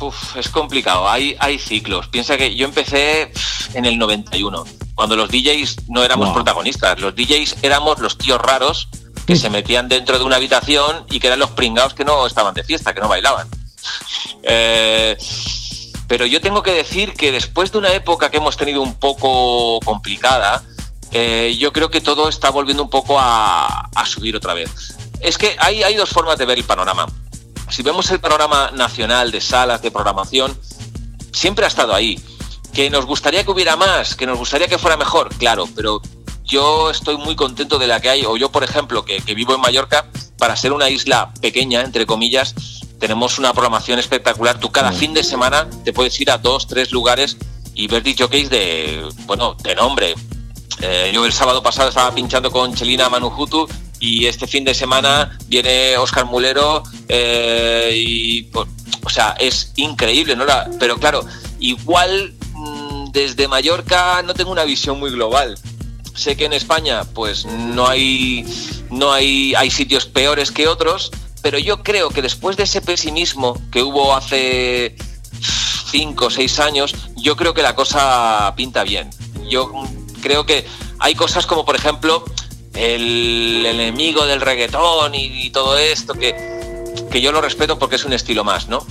Uf, es complicado, hay, hay ciclos. Piensa que yo empecé en el 91, cuando los DJs no éramos Wow. protagonistas, los DJs éramos los tíos raros que se metían dentro de una habitación y que eran los pringados que no estaban de fiesta, que no bailaban. [laughs] Eh, pero yo tengo que decir que después de una época que hemos tenido un poco complicada, eh, yo creo que todo está volviendo un poco a, subir otra vez. Es que hay, dos formas de ver el panorama. Si vemos el panorama nacional de salas de programación, siempre ha estado ahí. Que nos gustaría que hubiera más, que nos gustaría que fuera mejor, claro, pero yo estoy muy contento de la que hay, o yo, por ejemplo, que vivo en Mallorca, para ser una isla pequeña, entre comillas, tenemos una programación espectacular. Tú cada fin de semana te puedes ir a dos, tres lugares y ver jockeys de, bueno, de nombre. Eh, yo el sábado pasado estaba pinchando con Chelina Manujutu y este fin de semana viene Oscar Mulero eh, y, pues, o sea, es increíble, ¿no? La- pero claro, igual mm, desde Mallorca no tengo una visión muy global. Sé que en España, pues no hay, no hay, hay sitios peores que otros, pero yo creo que después de ese pesimismo que hubo hace cinco o seis años, yo creo que la cosa pinta bien. Yo creo que hay cosas como, por ejemplo, el enemigo del reggaetón y, y todo esto, que, que yo lo respeto porque es un estilo más, ¿no?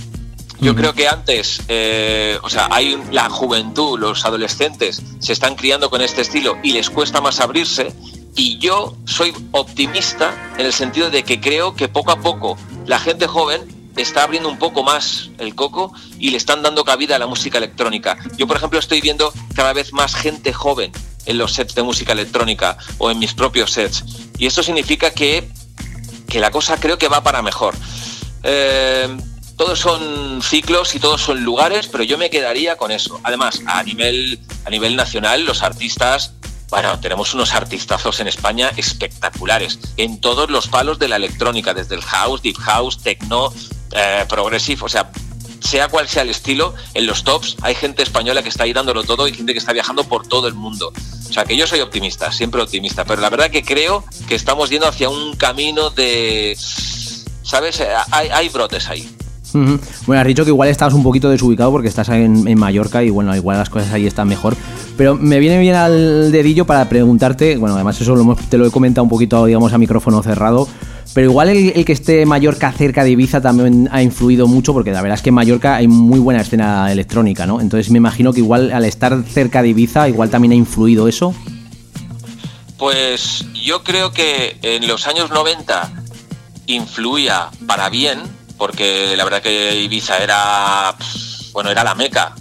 Yo creo que antes, eh, o sea, hay la juventud, los adolescentes se están criando con este estilo y les cuesta más abrirse. Y yo soy optimista en el sentido de que creo que poco a poco la gente joven está abriendo un poco más el coco y le están dando cabida a la música electrónica. Yo, por ejemplo, estoy viendo cada vez más gente joven en los sets de música electrónica o en mis propios sets. Y esto significa que, que la cosa creo que va para mejor. Eh, todos son ciclos y todos son lugares, pero yo me quedaría con eso. Además, a nivel, a nivel nacional, los artistas, bueno, tenemos unos artistazos en España espectaculares, en todos los palos de la electrónica, desde el house, deep house, techno, eh, progressive, o sea, sea cual sea el estilo, en los tops hay gente española que está ahí dándolo todo y gente que está viajando por todo el mundo. O sea, que yo soy optimista, siempre optimista, pero la verdad que creo que estamos yendo hacia un camino de... ¿Sabes? Eh, Hay, hay brotes ahí. Bueno, has dicho que igual estabas un poquito desubicado porque estás en, Mallorca y bueno, igual las cosas ahí están mejor. Pero me viene bien al dedillo para preguntarte, bueno, además eso te lo he comentado un poquito, digamos, a micrófono cerrado, pero igual el, el que esté Mallorca cerca de Ibiza también ha influido mucho porque la verdad es que en Mallorca hay muy buena escena electrónica, ¿no? Entonces me imagino que igual al estar cerca de Ibiza igual también ha influido eso. Pues yo creo que en los años 90 influía para bien, porque la verdad que Ibiza era, bueno, era la meca.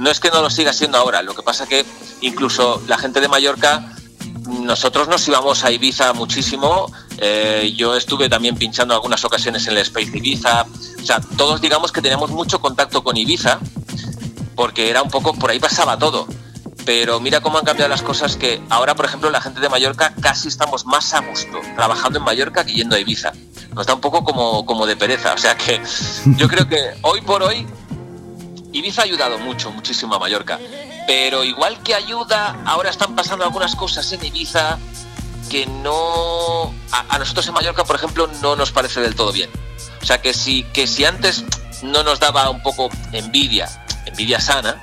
No es que no lo siga siendo ahora, lo que pasa que incluso la gente de Mallorca, nosotros nos íbamos a Ibiza muchísimo. eh, yo estuve también pinchando algunas ocasiones en el Space Ibiza. O sea, todos digamos que teníamos mucho contacto con Ibiza, porque era un poco, por ahí pasaba todo. Pero mira cómo han cambiado las cosas que ahora, por ejemplo, la gente de Mallorca casi estamos más a gusto trabajando en Mallorca que yendo a Ibiza. Nos da un poco como, como de pereza. O sea que yo creo que hoy por hoy Ibiza ha ayudado mucho, muchísimo a Mallorca. Pero igual que ayuda, ahora están pasando algunas cosas en Ibiza que no. A, a nosotros en Mallorca, por ejemplo, no nos parece del todo bien. O sea, que si, que si antes no nos daba un poco envidia, envidia sana,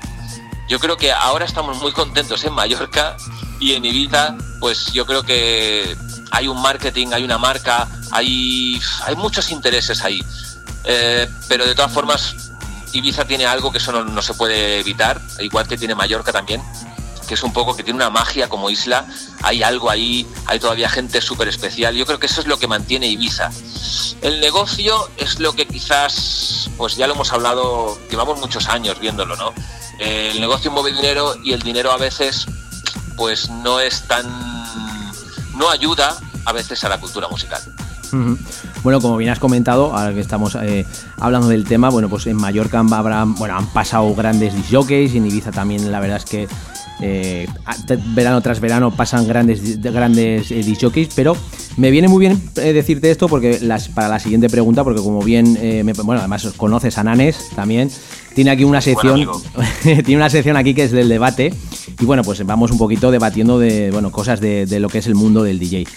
yo creo que ahora estamos muy contentos en Mallorca y en Ibiza, pues yo creo que hay un marketing, hay una marca, hay, hay muchos intereses ahí. Eh, pero de todas formas, Ibiza tiene algo que eso no, no se puede evitar, igual que tiene Mallorca también, que es un poco que tiene una magia como isla, hay algo ahí, hay todavía gente súper especial, yo creo que eso es lo que mantiene Ibiza. El negocio es lo que quizás, pues ya lo hemos hablado, llevamos muchos años viéndolo, ¿no? El negocio mueve dinero y el dinero a veces, pues no es tan, no ayuda a veces a la cultura musical. Bueno, como bien has comentado, ahora que estamos eh, hablando del tema, bueno, pues en Mallorca habrá, bueno, han pasado grandes disjockeys y en Ibiza también la verdad es que eh, verano tras verano pasan grandes de- grandes eh, pero me viene muy bien eh, decirte esto porque las, para la siguiente pregunta, porque como bien, eh, me- bueno, además conoces a Nanes también, tiene aquí una sección, [laughs] tiene una sección aquí que es del debate y bueno, pues vamos un poquito debatiendo de, bueno, cosas de, de lo que es el mundo del DJ.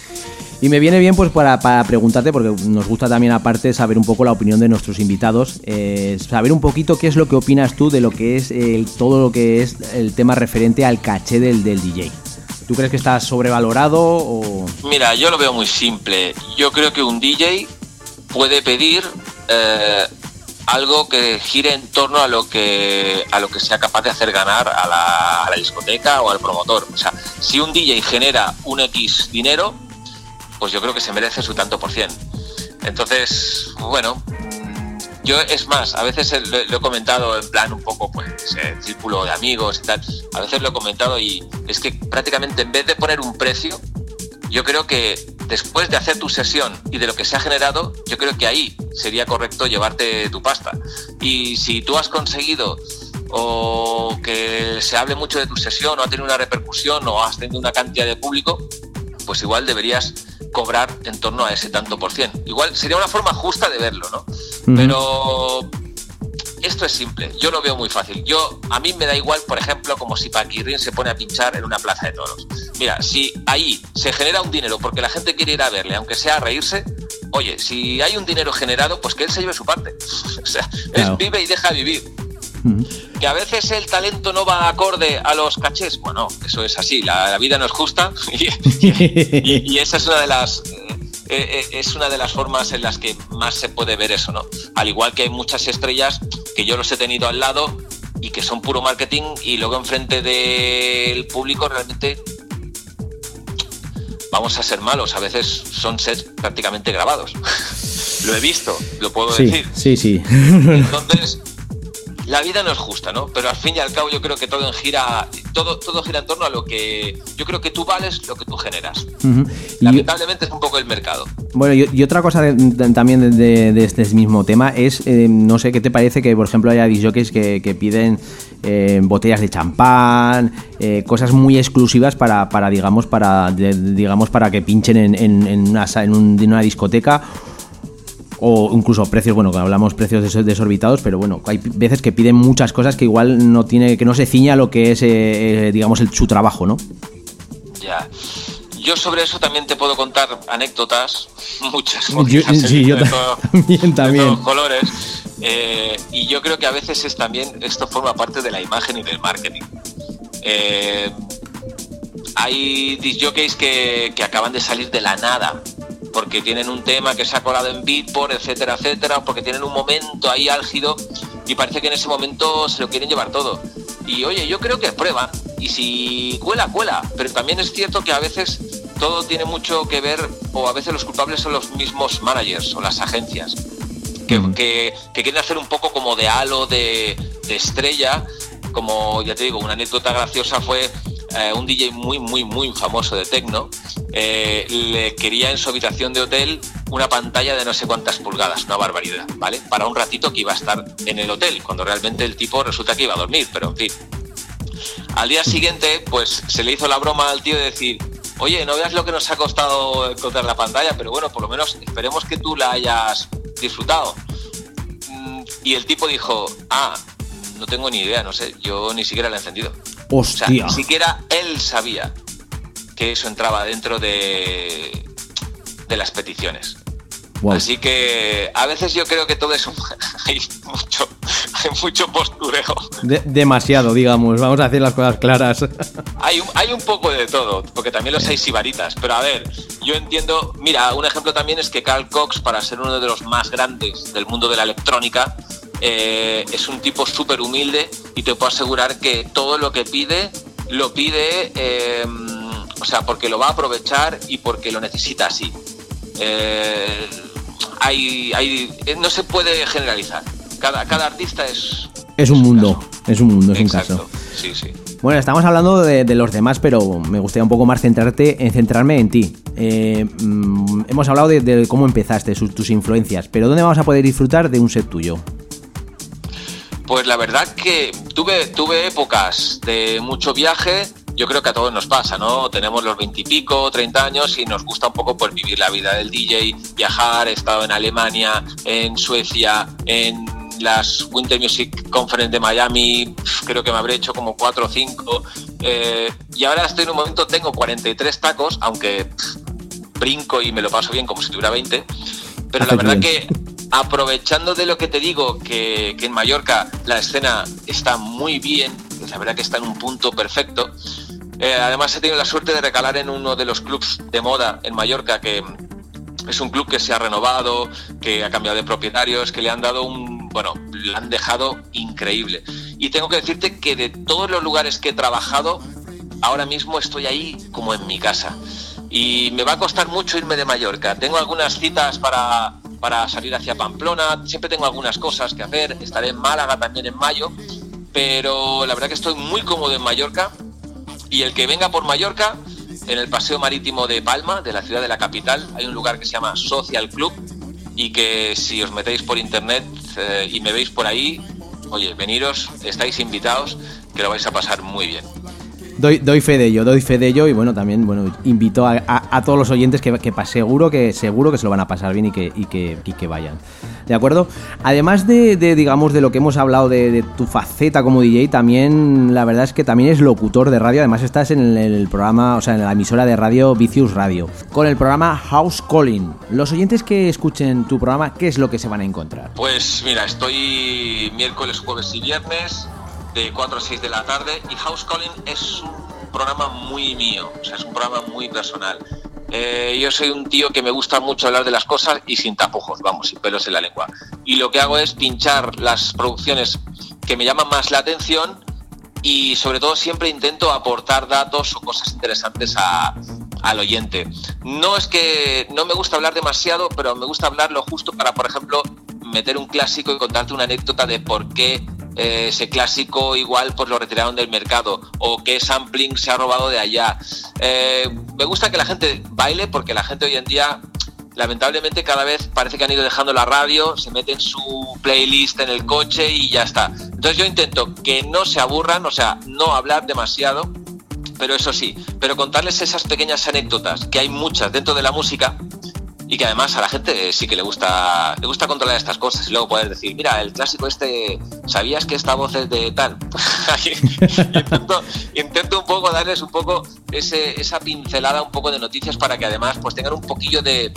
Y me viene bien pues para, para preguntarte, porque nos gusta también aparte saber un poco la opinión de nuestros invitados, eh, saber un poquito qué es lo que opinas tú de lo que es el- todo lo que es el tema referente al caché del, del DJ. ¿Tú crees que está sobrevalorado o...? Mira, yo lo veo muy simple. Yo creo que un DJ puede pedir eh, algo que gire en torno a lo que a lo que sea capaz de hacer ganar a la, discoteca o al promotor. O sea, si un DJ genera un X dinero, pues yo creo que se merece su tanto por cien. Entonces, bueno, yo es más, a veces lo, he comentado en plan un poco, pues, círculo de amigos y tal. A veces lo he comentado y es que prácticamente en vez de poner un precio, yo creo que después de hacer tu sesión y de lo que se ha generado, yo creo que ahí sería correcto llevarte tu pasta. Y si tú has conseguido o que se hable mucho de tu sesión o ha tenido una repercusión o has tenido una cantidad de público, pues igual deberías cobrar en torno a ese tanto por cien. Igual sería una forma justa de verlo, ¿no? Pero esto es simple, yo lo veo muy fácil. Yo a mí me da igual, por ejemplo, como si Paquirrin se pone a pinchar en una plaza de toros. Mira, si ahí se genera un dinero porque la gente quiere ir a verle, aunque sea a reírse, oye, si hay un dinero generado, pues que él se lleve su parte. [laughs] o sea, Claro. es vive y deja vivir. Que a veces el talento no va acorde a los cachés, bueno, eso es así, la, la vida no es justa [laughs] y, y- y esa es una de las eh, eh, es una de las formas en las que más se puede ver eso, ¿no? Al igual que hay muchas estrellas que yo los he tenido al lado y que son puro marketing y luego enfrente del público realmente vamos a ser malos, a veces son sets prácticamente grabados. [laughs] lo he visto, lo puedo Sí, decir. sí, sí. Entonces, la vida no es justa, ¿no? Pero al fin y al cabo yo creo que todo en gira, todo, todo gira en torno a lo que yo creo que tú vales lo que tú generas. Lamentablemente es un poco el mercado. Bueno, y, y otra cosa de- de- también de, este mismo tema es, eh, no sé, ¿qué te parece que, por ejemplo, haya disjockeys que, que piden eh, botellas de champán, eh, cosas muy exclusivas para, para digamos, para, digamos, para que pinchen en, en- en una, en, un- en una discoteca? O incluso precios, bueno, hablamos precios des- desorbitados, pero bueno, hay veces que piden muchas cosas que igual no tiene, que no se ciña a lo que es, eh, eh, digamos, el, su trabajo, ¿no? Ya. Yo sobre eso también te puedo contar anécdotas, [laughs] muchas. Yo- sí, yo de ta- todo- [laughs] también, de también. todos colores. Eh, y yo creo que a veces es también, esto forma parte de la imagen y del marketing. Eh, hay disjockeys que, que acaban de salir de la nada porque tienen un tema que se ha colado en Beatport, etcétera, etcétera, porque tienen un momento ahí álgido y parece que en ese momento se lo quieren llevar todo. Y oye, yo creo que prueban y si cuela, cuela, pero también es cierto que a veces todo tiene mucho que ver o a veces los culpables son los mismos managers o las agencias que, que- que quieren hacer un poco como de halo de, de estrella. Como ya te digo, una anécdota graciosa fue eh, un DJ muy, muy, muy famoso de techno. eh, le quería en su habitación de hotel una pantalla de no sé cuántas pulgadas, una barbaridad, ¿vale? Para un ratito que iba a estar en el hotel, cuando realmente el tipo resulta que iba a dormir, pero en fin. Al día siguiente, pues se le hizo la broma al tío de decir, oye, no veas lo que nos ha costado encontrar la pantalla, pero bueno, por lo menos esperemos que tú la hayas disfrutado. Mm, Y el tipo dijo, ah, no tengo ni idea, no sé, yo ni siquiera la he encendido. O sea, ni siquiera él sabía que eso entraba dentro de, de las peticiones. Wow. Así que a veces yo creo que todo eso [laughs] hay mucho, hay mucho postureo. De- demasiado, digamos. Vamos a hacer las cosas claras. [laughs] Hay un, hay un poco de todo, porque también los hay sibaritas. Pero a ver, yo entiendo. Mira, un ejemplo también es que Carl Cox, para ser uno de los más grandes del mundo de la electrónica, eh, es un tipo súper humilde y te puedo asegurar que todo lo que pide, lo pide, eh, o sea, porque lo va a aprovechar y porque lo necesita así. Eh, hay, hay, no se puede generalizar. Cada, cada artista es. Es un mundo. Es un mundo, es un caso. Sí, sí. Bueno, estamos hablando de, de los demás, pero me gustaría un poco más centrarte, en centrarme en ti. Eh, mm, hemos hablado de, de cómo empezaste, sus- tus influencias, pero ¿dónde vamos a poder disfrutar de un set tuyo? Pues la verdad que tuve, tuve épocas de mucho viaje. Yo creo que a todos nos pasa, ¿no? Tenemos los veintipico, 30 años y nos gusta un poco pues, vivir la vida del DJ, viajar. He estado en Alemania, en Suecia, en las Winter Music Conference de Miami. Creo que me habré hecho como cuatro o cinco. Eh, y ahora estoy en un momento, tengo 43 tacos, aunque brinco y me lo paso bien como si tuviera 20. Pero la Haces verdad que aprovechando de lo que te digo, que, en Mallorca la escena está muy bien, la verdad que está en un punto perfecto. Eh, además he tenido la suerte de recalar en uno de los clubs de moda en Mallorca, que es un club que se ha renovado, que ha cambiado de propietarios, que le han dado un, bueno, le han dejado increíble. Y tengo que decirte que de todos los lugares que he trabajado, ahora mismo estoy ahí como en mi casa. Y me va a costar mucho irme de Mallorca. Tengo algunas citas para, para salir hacia Pamplona, siempre tengo algunas cosas que hacer. Estaré en Málaga también en mayo, pero la verdad que estoy muy cómodo en Mallorca. Y el que venga por Mallorca, en el paseo marítimo de Palma, de la ciudad de la capital, hay un lugar que se llama Social Club y que si os metéis por internet eh, y me veis por ahí, oye, veniros, estáis invitados, que lo vais a pasar muy bien. Doy, doy fe de ello, doy fe de ello y bueno, también bueno, invito a, a- todos los oyentes que, que seguro que seguro que se lo van a pasar bien y que, y que, y que vayan. ¿De acuerdo? Además de, de, digamos, de lo que hemos hablado de, de tu faceta como DJ, también la verdad es que también es locutor de radio. Además estás en el programa, o sea, en la emisora de radio Vicious Radio, con el programa House Calling. Los oyentes que escuchen tu programa, ¿qué es lo que se van a encontrar? Pues mira, estoy miércoles, jueves y viernes de 4 a 6 de la tarde y House Calling es un programa muy mío, o sea, es un programa muy personal. Eh, yo soy un tío que me gusta mucho hablar de las cosas y sin tapujos, vamos, sin pelos en la lengua. Y lo que hago es pinchar las producciones que me llaman más la atención y sobre todo siempre intento aportar datos o cosas interesantes a- al oyente. No es que no me gusta hablar demasiado, pero me gusta hablar lo justo para, por ejemplo, meter un clásico y contarte una anécdota de por qué ese clásico igual pues lo retiraron del mercado o qué sampling se ha robado de allá. Eh, me gusta que la gente baile porque la gente hoy en día lamentablemente cada vez parece que han ido dejando la radio, se meten su playlist en el coche y ya está. Entonces yo intento que no se aburran, o sea, no hablar demasiado, pero eso sí, pero contarles esas pequeñas anécdotas, que hay muchas dentro de la música y que además a la gente sí que le gusta le gusta controlar estas cosas y luego poder decir, mira, el clásico este, ¿sabías que esta voz es de tal? [laughs] intento, intento un poco darles un poco ese, esa pincelada un poco de noticias para que además pues tengan un poquillo de,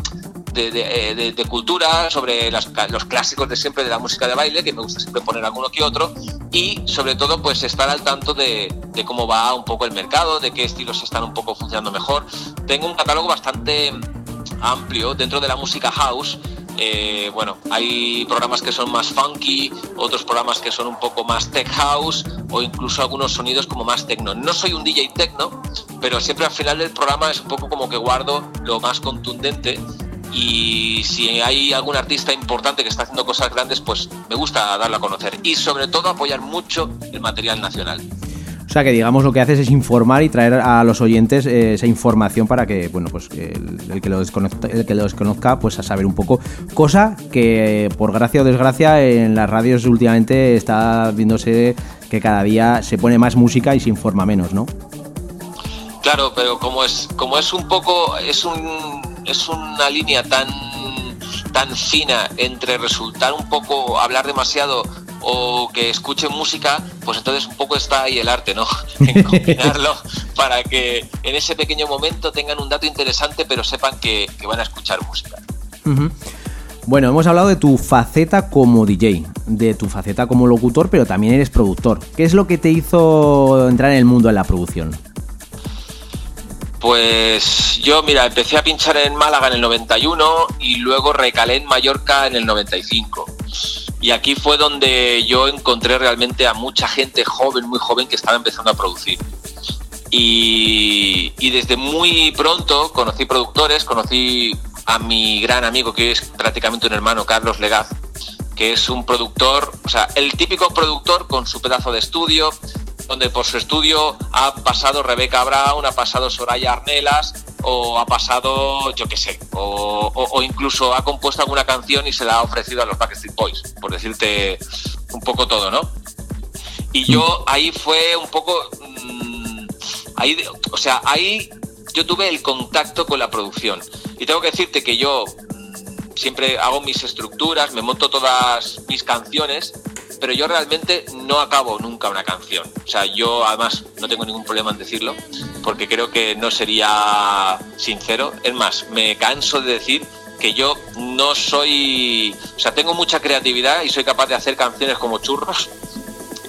de, eh, cultura sobre los clásicos de siempre de la música de baile, que me gusta siempre poner alguno que otro, y sobre todo pues estar al tanto de cómo va un poco el mercado, de qué estilos están un poco funcionando mejor. Tengo un catálogo bastante amplio dentro de la música house. Eh, bueno, hay programas que son más funky, otros programas que son un poco más tech house o incluso algunos sonidos como más techno. No soy un DJ techno, pero siempre al final del programa es un poco como que guardo lo más contundente y si hay algún artista importante que está haciendo cosas grandes, pues me gusta darlo a conocer y sobre todo apoyar mucho el material nacional. O sea que digamos lo que haces es informar y traer a los oyentes eh, esa información para que, bueno, pues el que lo desconozca, el que lo desconozca, pues a saber un poco. Cosa que, por gracia o desgracia, en las radios últimamente está viéndose que cada día se pone más música y se informa menos, ¿no? Claro, pero como es, como es un poco, es un, es una línea tan, tan fina entre resultar un poco, hablar demasiado o que escuchen música, pues entonces un poco está ahí el arte, ¿no? [laughs] En combinarlo [laughs] para que en ese pequeño momento tengan un dato interesante, pero sepan que, que van a escuchar música. Bueno, hemos hablado de tu faceta como DJ, de tu faceta como locutor, pero también eres productor. ¿Qué es lo que te hizo entrar en el mundo de la producción? Pues yo, mira, empecé a pinchar en Málaga en el 91 y luego recalé en Mallorca en el 95. Y aquí fue donde yo encontré realmente a mucha gente joven, muy joven, que estaba empezando a producir. Y, desde muy pronto conocí productores, conocí a mi gran amigo, que es prácticamente un hermano, Carlos Legaz, que es un productor, o sea, el típico productor con su pedazo de estudio, donde por su estudio ha pasado Rebeca Brown, ha pasado Soraya Arnelas, o ha pasado, yo qué sé, o, o- o incluso ha compuesto alguna canción y se la ha ofrecido a los Backstreet Boys, por decirte un poco todo, ¿no? Y yo ahí fue un poco, mm, ahí, o sea, ahí yo tuve el contacto con la producción. Y tengo que decirte que yo mm, siempre hago mis estructuras, me monto todas mis canciones, pero yo realmente no acabo nunca una canción. O sea, yo además no tengo ningún problema en decirlo, porque creo que no sería sincero. Es más, me canso de decir que yo no soy, o sea, tengo mucha creatividad y soy capaz de hacer canciones como churros,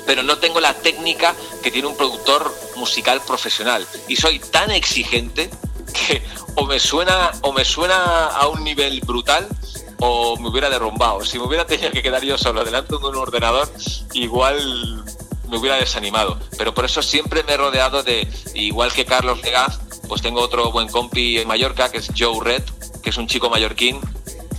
pero no tengo la técnica que tiene un productor musical profesional. Y soy tan exigente que o me suena, o me suena a un nivel brutal o me hubiera derrumbado. Si me hubiera tenido que quedar yo solo delante de un ordenador, igual me hubiera desanimado. Pero por eso siempre me he rodeado de, igual que Carlos Legaz, pues tengo otro buen compi en Mallorca, que es Joe Red, que es un chico mallorquín,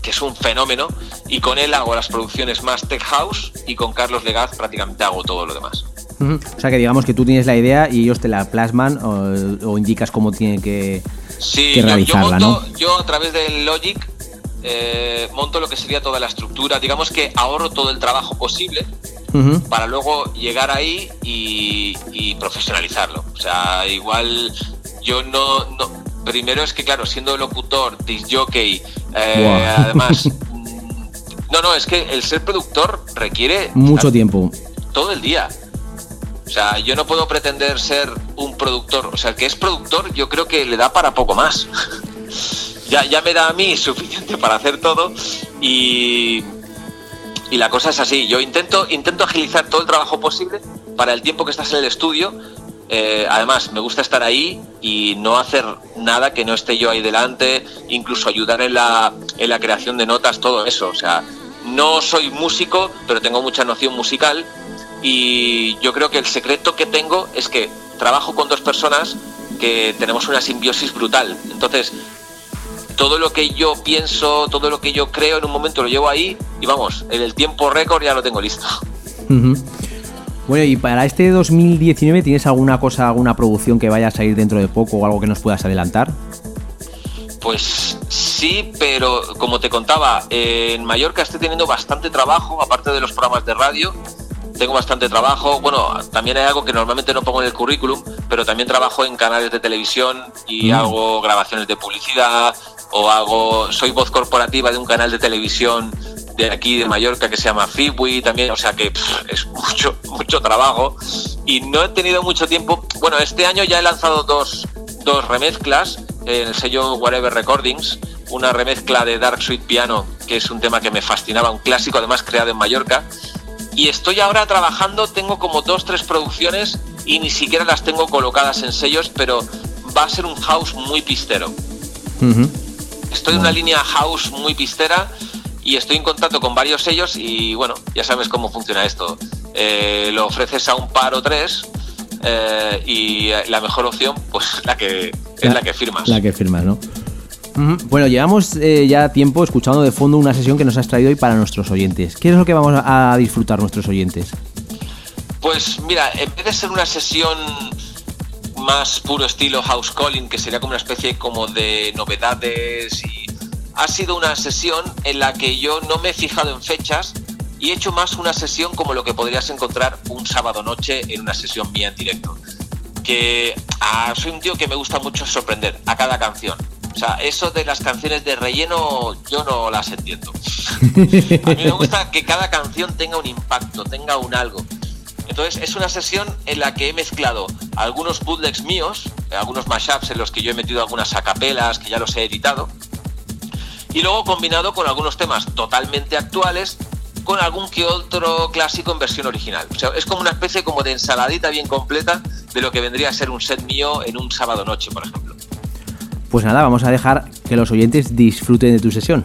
que es un fenómeno, y con él hago las producciones más tech house, y con Carlos Legaz prácticamente hago todo lo demás. O sea, que digamos que tú tienes la idea y ellos te la plasman o, o indicas cómo tiene que, Sí, que yo, yo realizarla, monto, ¿no? yo a través del Logic eh, monto lo que sería toda la estructura. Digamos que ahorro todo el trabajo posible para luego llegar ahí y, y profesionalizarlo. O sea, igual yo no, no- Primero es que, claro, siendo locutor, disc jockey, eh, además. [laughs] mm, No, no, es que el ser productor requiere Mucho tiempo. todo el día. O sea, yo no puedo pretender ser un productor. O sea, el que es productor, yo creo que le da para poco más. [laughs] ya, ya me da a mí [laughs] suficiente para hacer todo. Y, y la cosa es así. Yo intento, intento agilizar todo el trabajo posible para el tiempo que estás en el estudio. Eh, además, me gusta estar ahí y no hacer nada que no esté yo ahí delante, incluso ayudar en la, en la creación de notas, todo eso. O sea, no soy músico, pero tengo mucha noción musical y yo creo que el secreto que tengo es que trabajo con dos personas que tenemos una simbiosis brutal. Entonces, todo lo que yo pienso, todo lo que yo creo en un momento lo llevo ahí y vamos, en el tiempo récord ya lo tengo listo. Bueno, y para este 2019, ¿tienes alguna cosa, alguna producción que vaya a salir dentro de poco o algo que nos puedas adelantar? Pues sí, pero como te contaba, en Mallorca estoy teniendo bastante trabajo, aparte de los programas de radio, tengo bastante trabajo. Bueno, también hay algo que normalmente no pongo en el currículum, pero también trabajo en canales de televisión y Mm. hago grabaciones de publicidad o hago, soy voz corporativa de un canal de televisión de aquí de Mallorca que se llama Fibwi también, o sea que es mucho, [laughs] mucho trabajo y no he tenido mucho tiempo. Bueno, este año ya he lanzado dos, dos remezclas en el sello Whatever Recordings, una remezcla de Dark Sweet Piano, que es un tema que me fascinaba, un clásico además creado en Mallorca. Y estoy ahora trabajando, tengo como dos, tres producciones y ni siquiera las tengo colocadas en sellos, pero va a ser un house muy pistero. Estoy en una línea house muy pistera y estoy en contacto con varios sellos y bueno, ya sabes cómo funciona esto. Eh, lo ofreces a un par o tres eh, y la mejor opción, pues [laughs] la que es la que firmas. La que firmas, ¿no? Bueno, llevamos eh, ya tiempo escuchando de fondo una sesión que nos has traído hoy para nuestros oyentes. ¿Qué es lo que vamos a a disfrutar nuestros oyentes? Pues mira, en vez de ser una sesión más puro estilo house calling, que sería como una especie como de novedades y ha sido una sesión en la que yo no me he fijado en fechas y he hecho más una sesión como lo que podrías encontrar un sábado noche en una sesión mía en directo. Que ah, soy un tío que me gusta mucho sorprender a cada canción. O sea, eso de las canciones de relleno yo no las entiendo. [laughs] A mí me gusta que cada canción tenga un impacto, tenga un algo. Entonces es una sesión en la que he mezclado algunos bootlegs míos, eh, algunos mashups en los que yo he metido algunas acapelas que ya los he editado, y luego combinado con algunos temas totalmente actuales con algún que otro clásico en versión original. O sea, es como una especie como de ensaladita bien completa de lo que vendría a ser un set mío en un sábado noche, por ejemplo. Pues nada, vamos a dejar que los oyentes disfruten de tu sesión.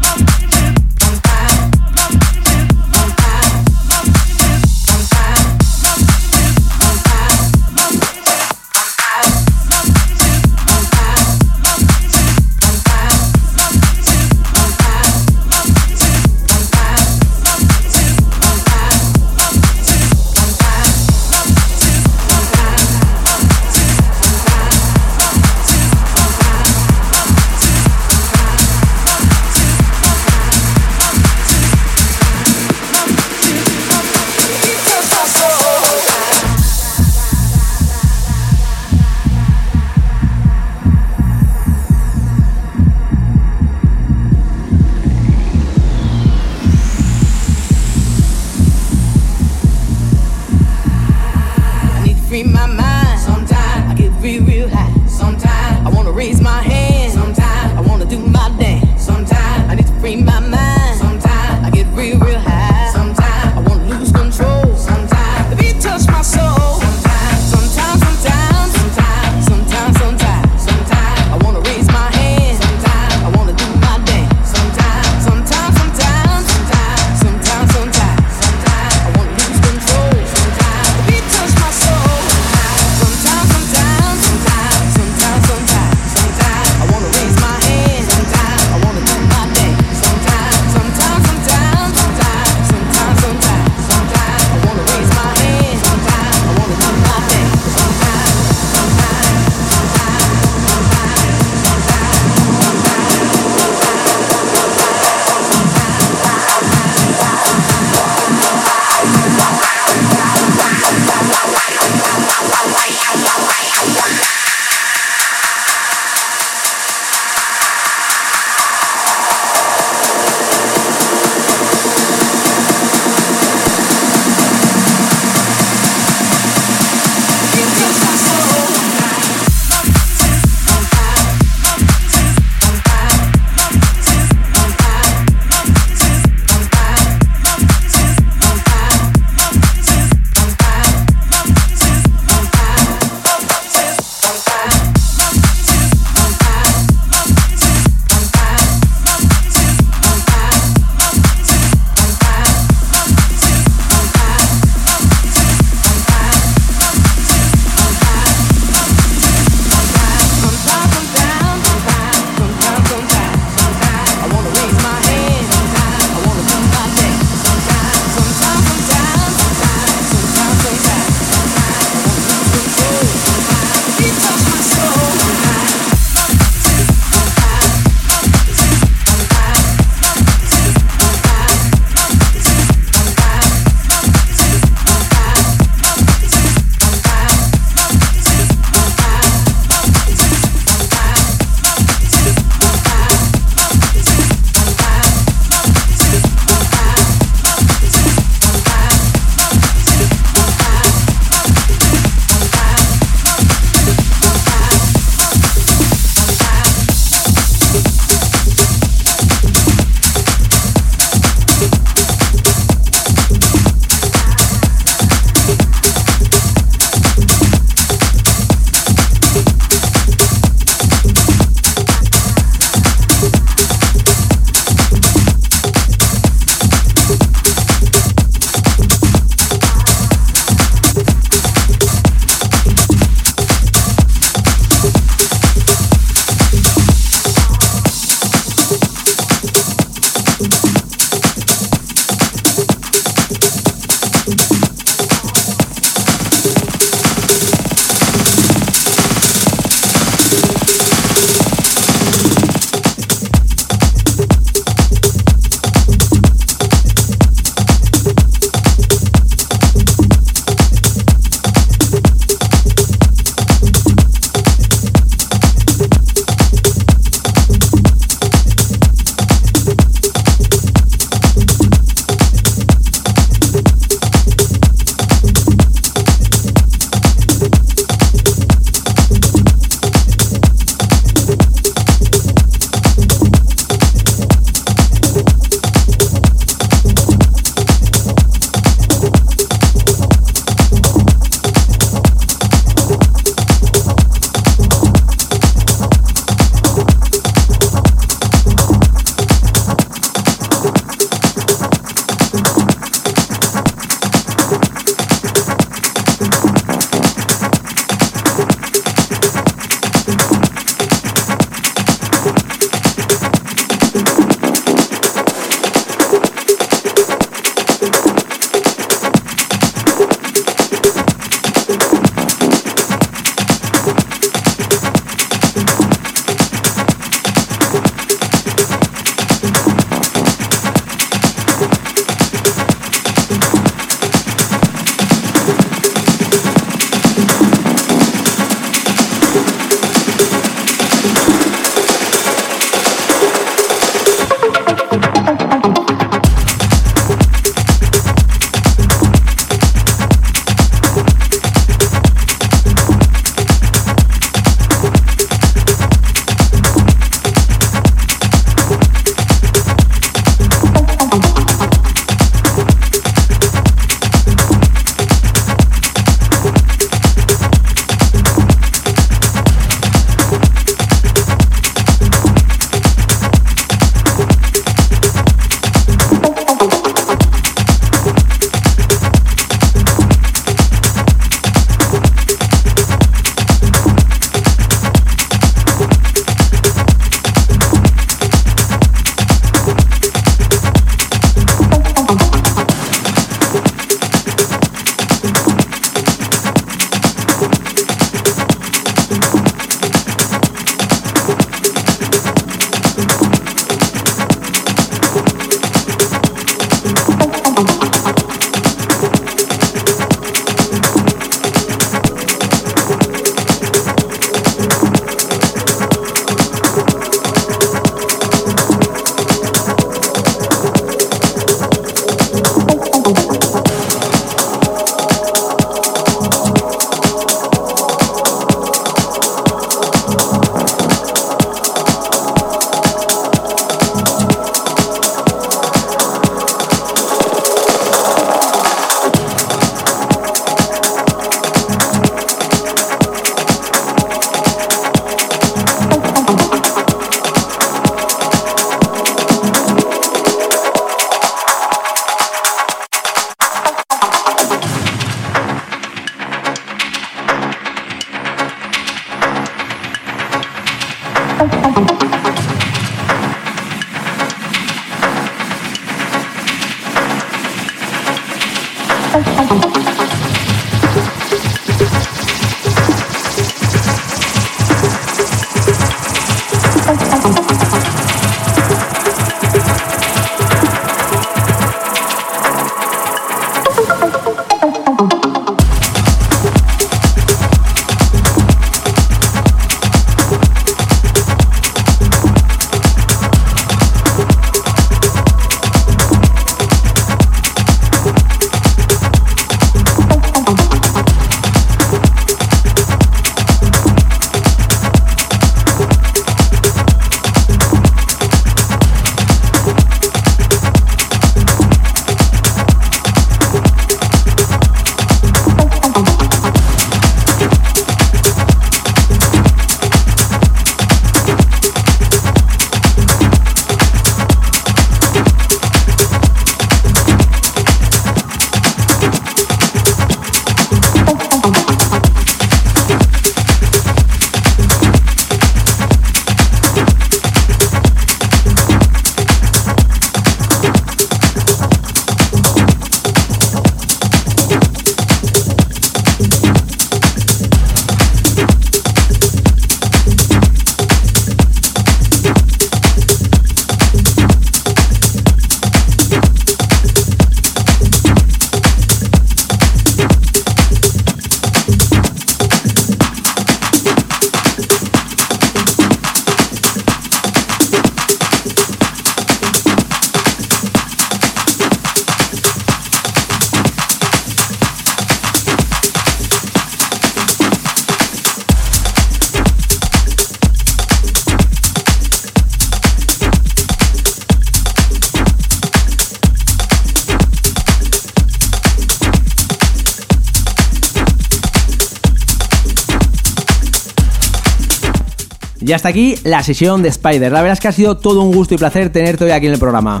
Hasta aquí la sesión de Spider. La verdad es que ha sido todo un gusto y placer tenerte hoy aquí en el programa.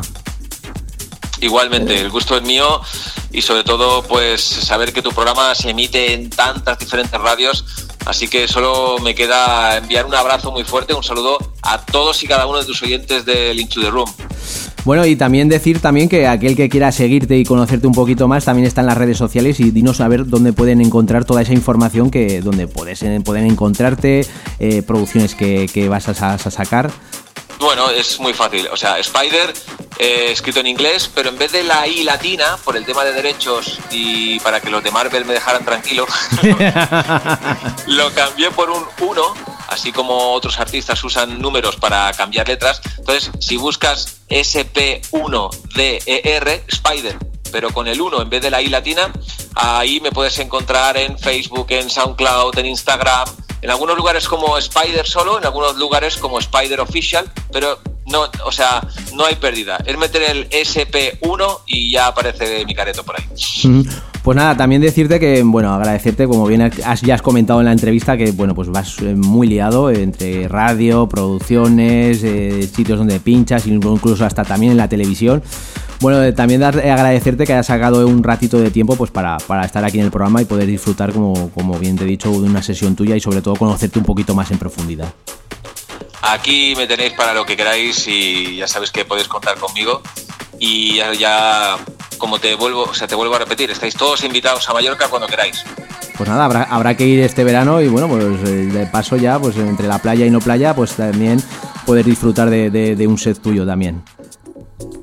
Igualmente, el gusto es mío y sobre todo pues saber que tu programa se emite en tantas diferentes radios, así que solo me queda enviar un abrazo muy fuerte, un saludo a todos y cada uno de tus oyentes del Into the Room. Bueno, y también decir también que aquel que quiera seguirte y conocerte un poquito más también está en las redes sociales y dinos a ver dónde pueden encontrar toda esa información que donde puedes, pueden encontrarte, eh, producciones que, vas a, a sacar. Bueno, es muy fácil. O sea, Spider, eh, escrito en inglés, pero en vez de la I latina, por el tema de derechos y para que los de Marvel me dejaran tranquilo, [laughs] lo cambié por un 1, así como otros artistas usan números para cambiar letras. Entonces, si buscas SP1DER, Spider, pero con el 1 en vez de la I latina, ahí me puedes encontrar en Facebook, en SoundCloud, en Instagram, en algunos lugares como Spider solo, en algunos lugares como Spider Official, pero no, o sea, no hay pérdida. Es meter el SP1 y ya aparece mi careto por ahí. Pues nada, también decirte que, bueno, agradecerte, como bien has, ya has comentado en la entrevista, que, bueno, pues vas eh, muy liado entre radio, producciones, eh, sitios donde pinchas, incluso hasta también en la televisión. Bueno, eh, también dar, eh, agradecerte que hayas sacado un ratito de tiempo pues para, para, estar aquí en el programa y poder disfrutar, como, como bien te he dicho, de una sesión tuya y sobre todo conocerte un poquito más en profundidad. Aquí me tenéis para lo que queráis y ya sabes que podéis contar conmigo. Y ya, ya, como te vuelvo, o sea, te vuelvo a repetir, estáis todos invitados a Mallorca cuando queráis. Pues nada, habrá, habrá que ir este verano y bueno, pues eh, de paso ya, pues entre la playa y no playa, pues también poder disfrutar de, de, de un set tuyo también.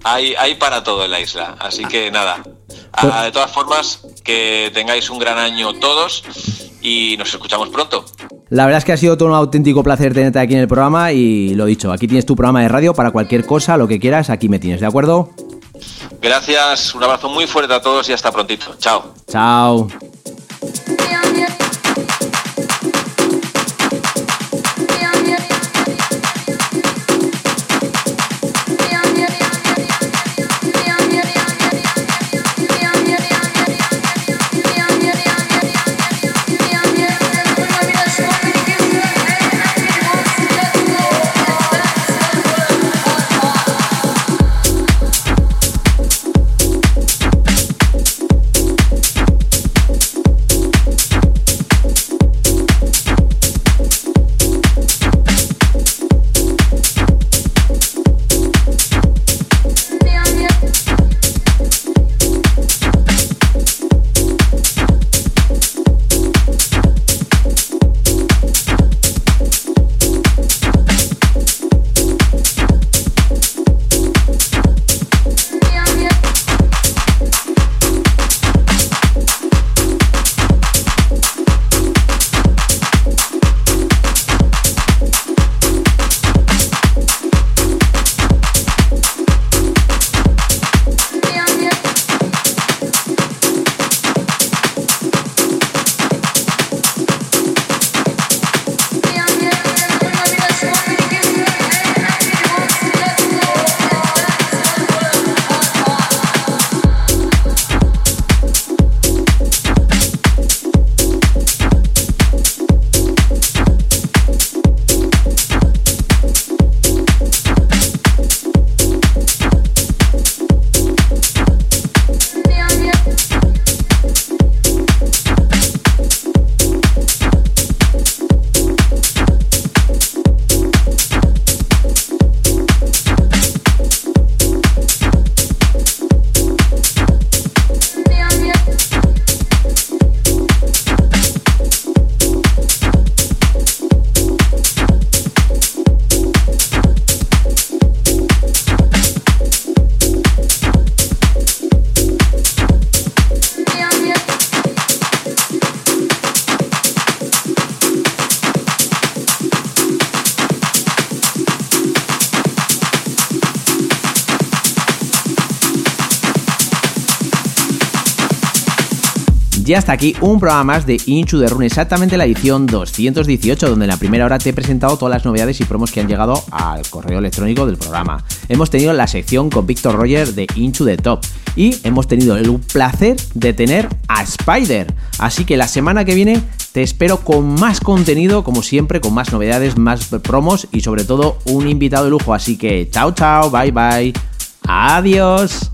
Hay, hay para todo en la isla, así que nada. Ah, de todas formas, que tengáis un gran año todos y nos escuchamos pronto. La verdad es que ha sido todo un auténtico placer tenerte aquí en el programa y lo dicho, aquí tienes tu programa de radio para cualquier cosa, lo que quieras, aquí me tienes, ¿de acuerdo? Gracias, un abrazo muy fuerte a todos y hasta prontito. Chao. Chao. Ya está aquí un programa más de Inchu de Rune, exactamente la edición 218, donde en la primera hora te he presentado todas las novedades y promos que han llegado al correo electrónico del programa. Hemos tenido la sección con Víctor Roger de Inchu de Top y hemos tenido el placer de tener a Spider. Así que la semana que viene te espero con más contenido, como siempre, con más novedades, más promos y sobre todo un invitado de lujo. Así que chao, chao, bye, bye. Adiós.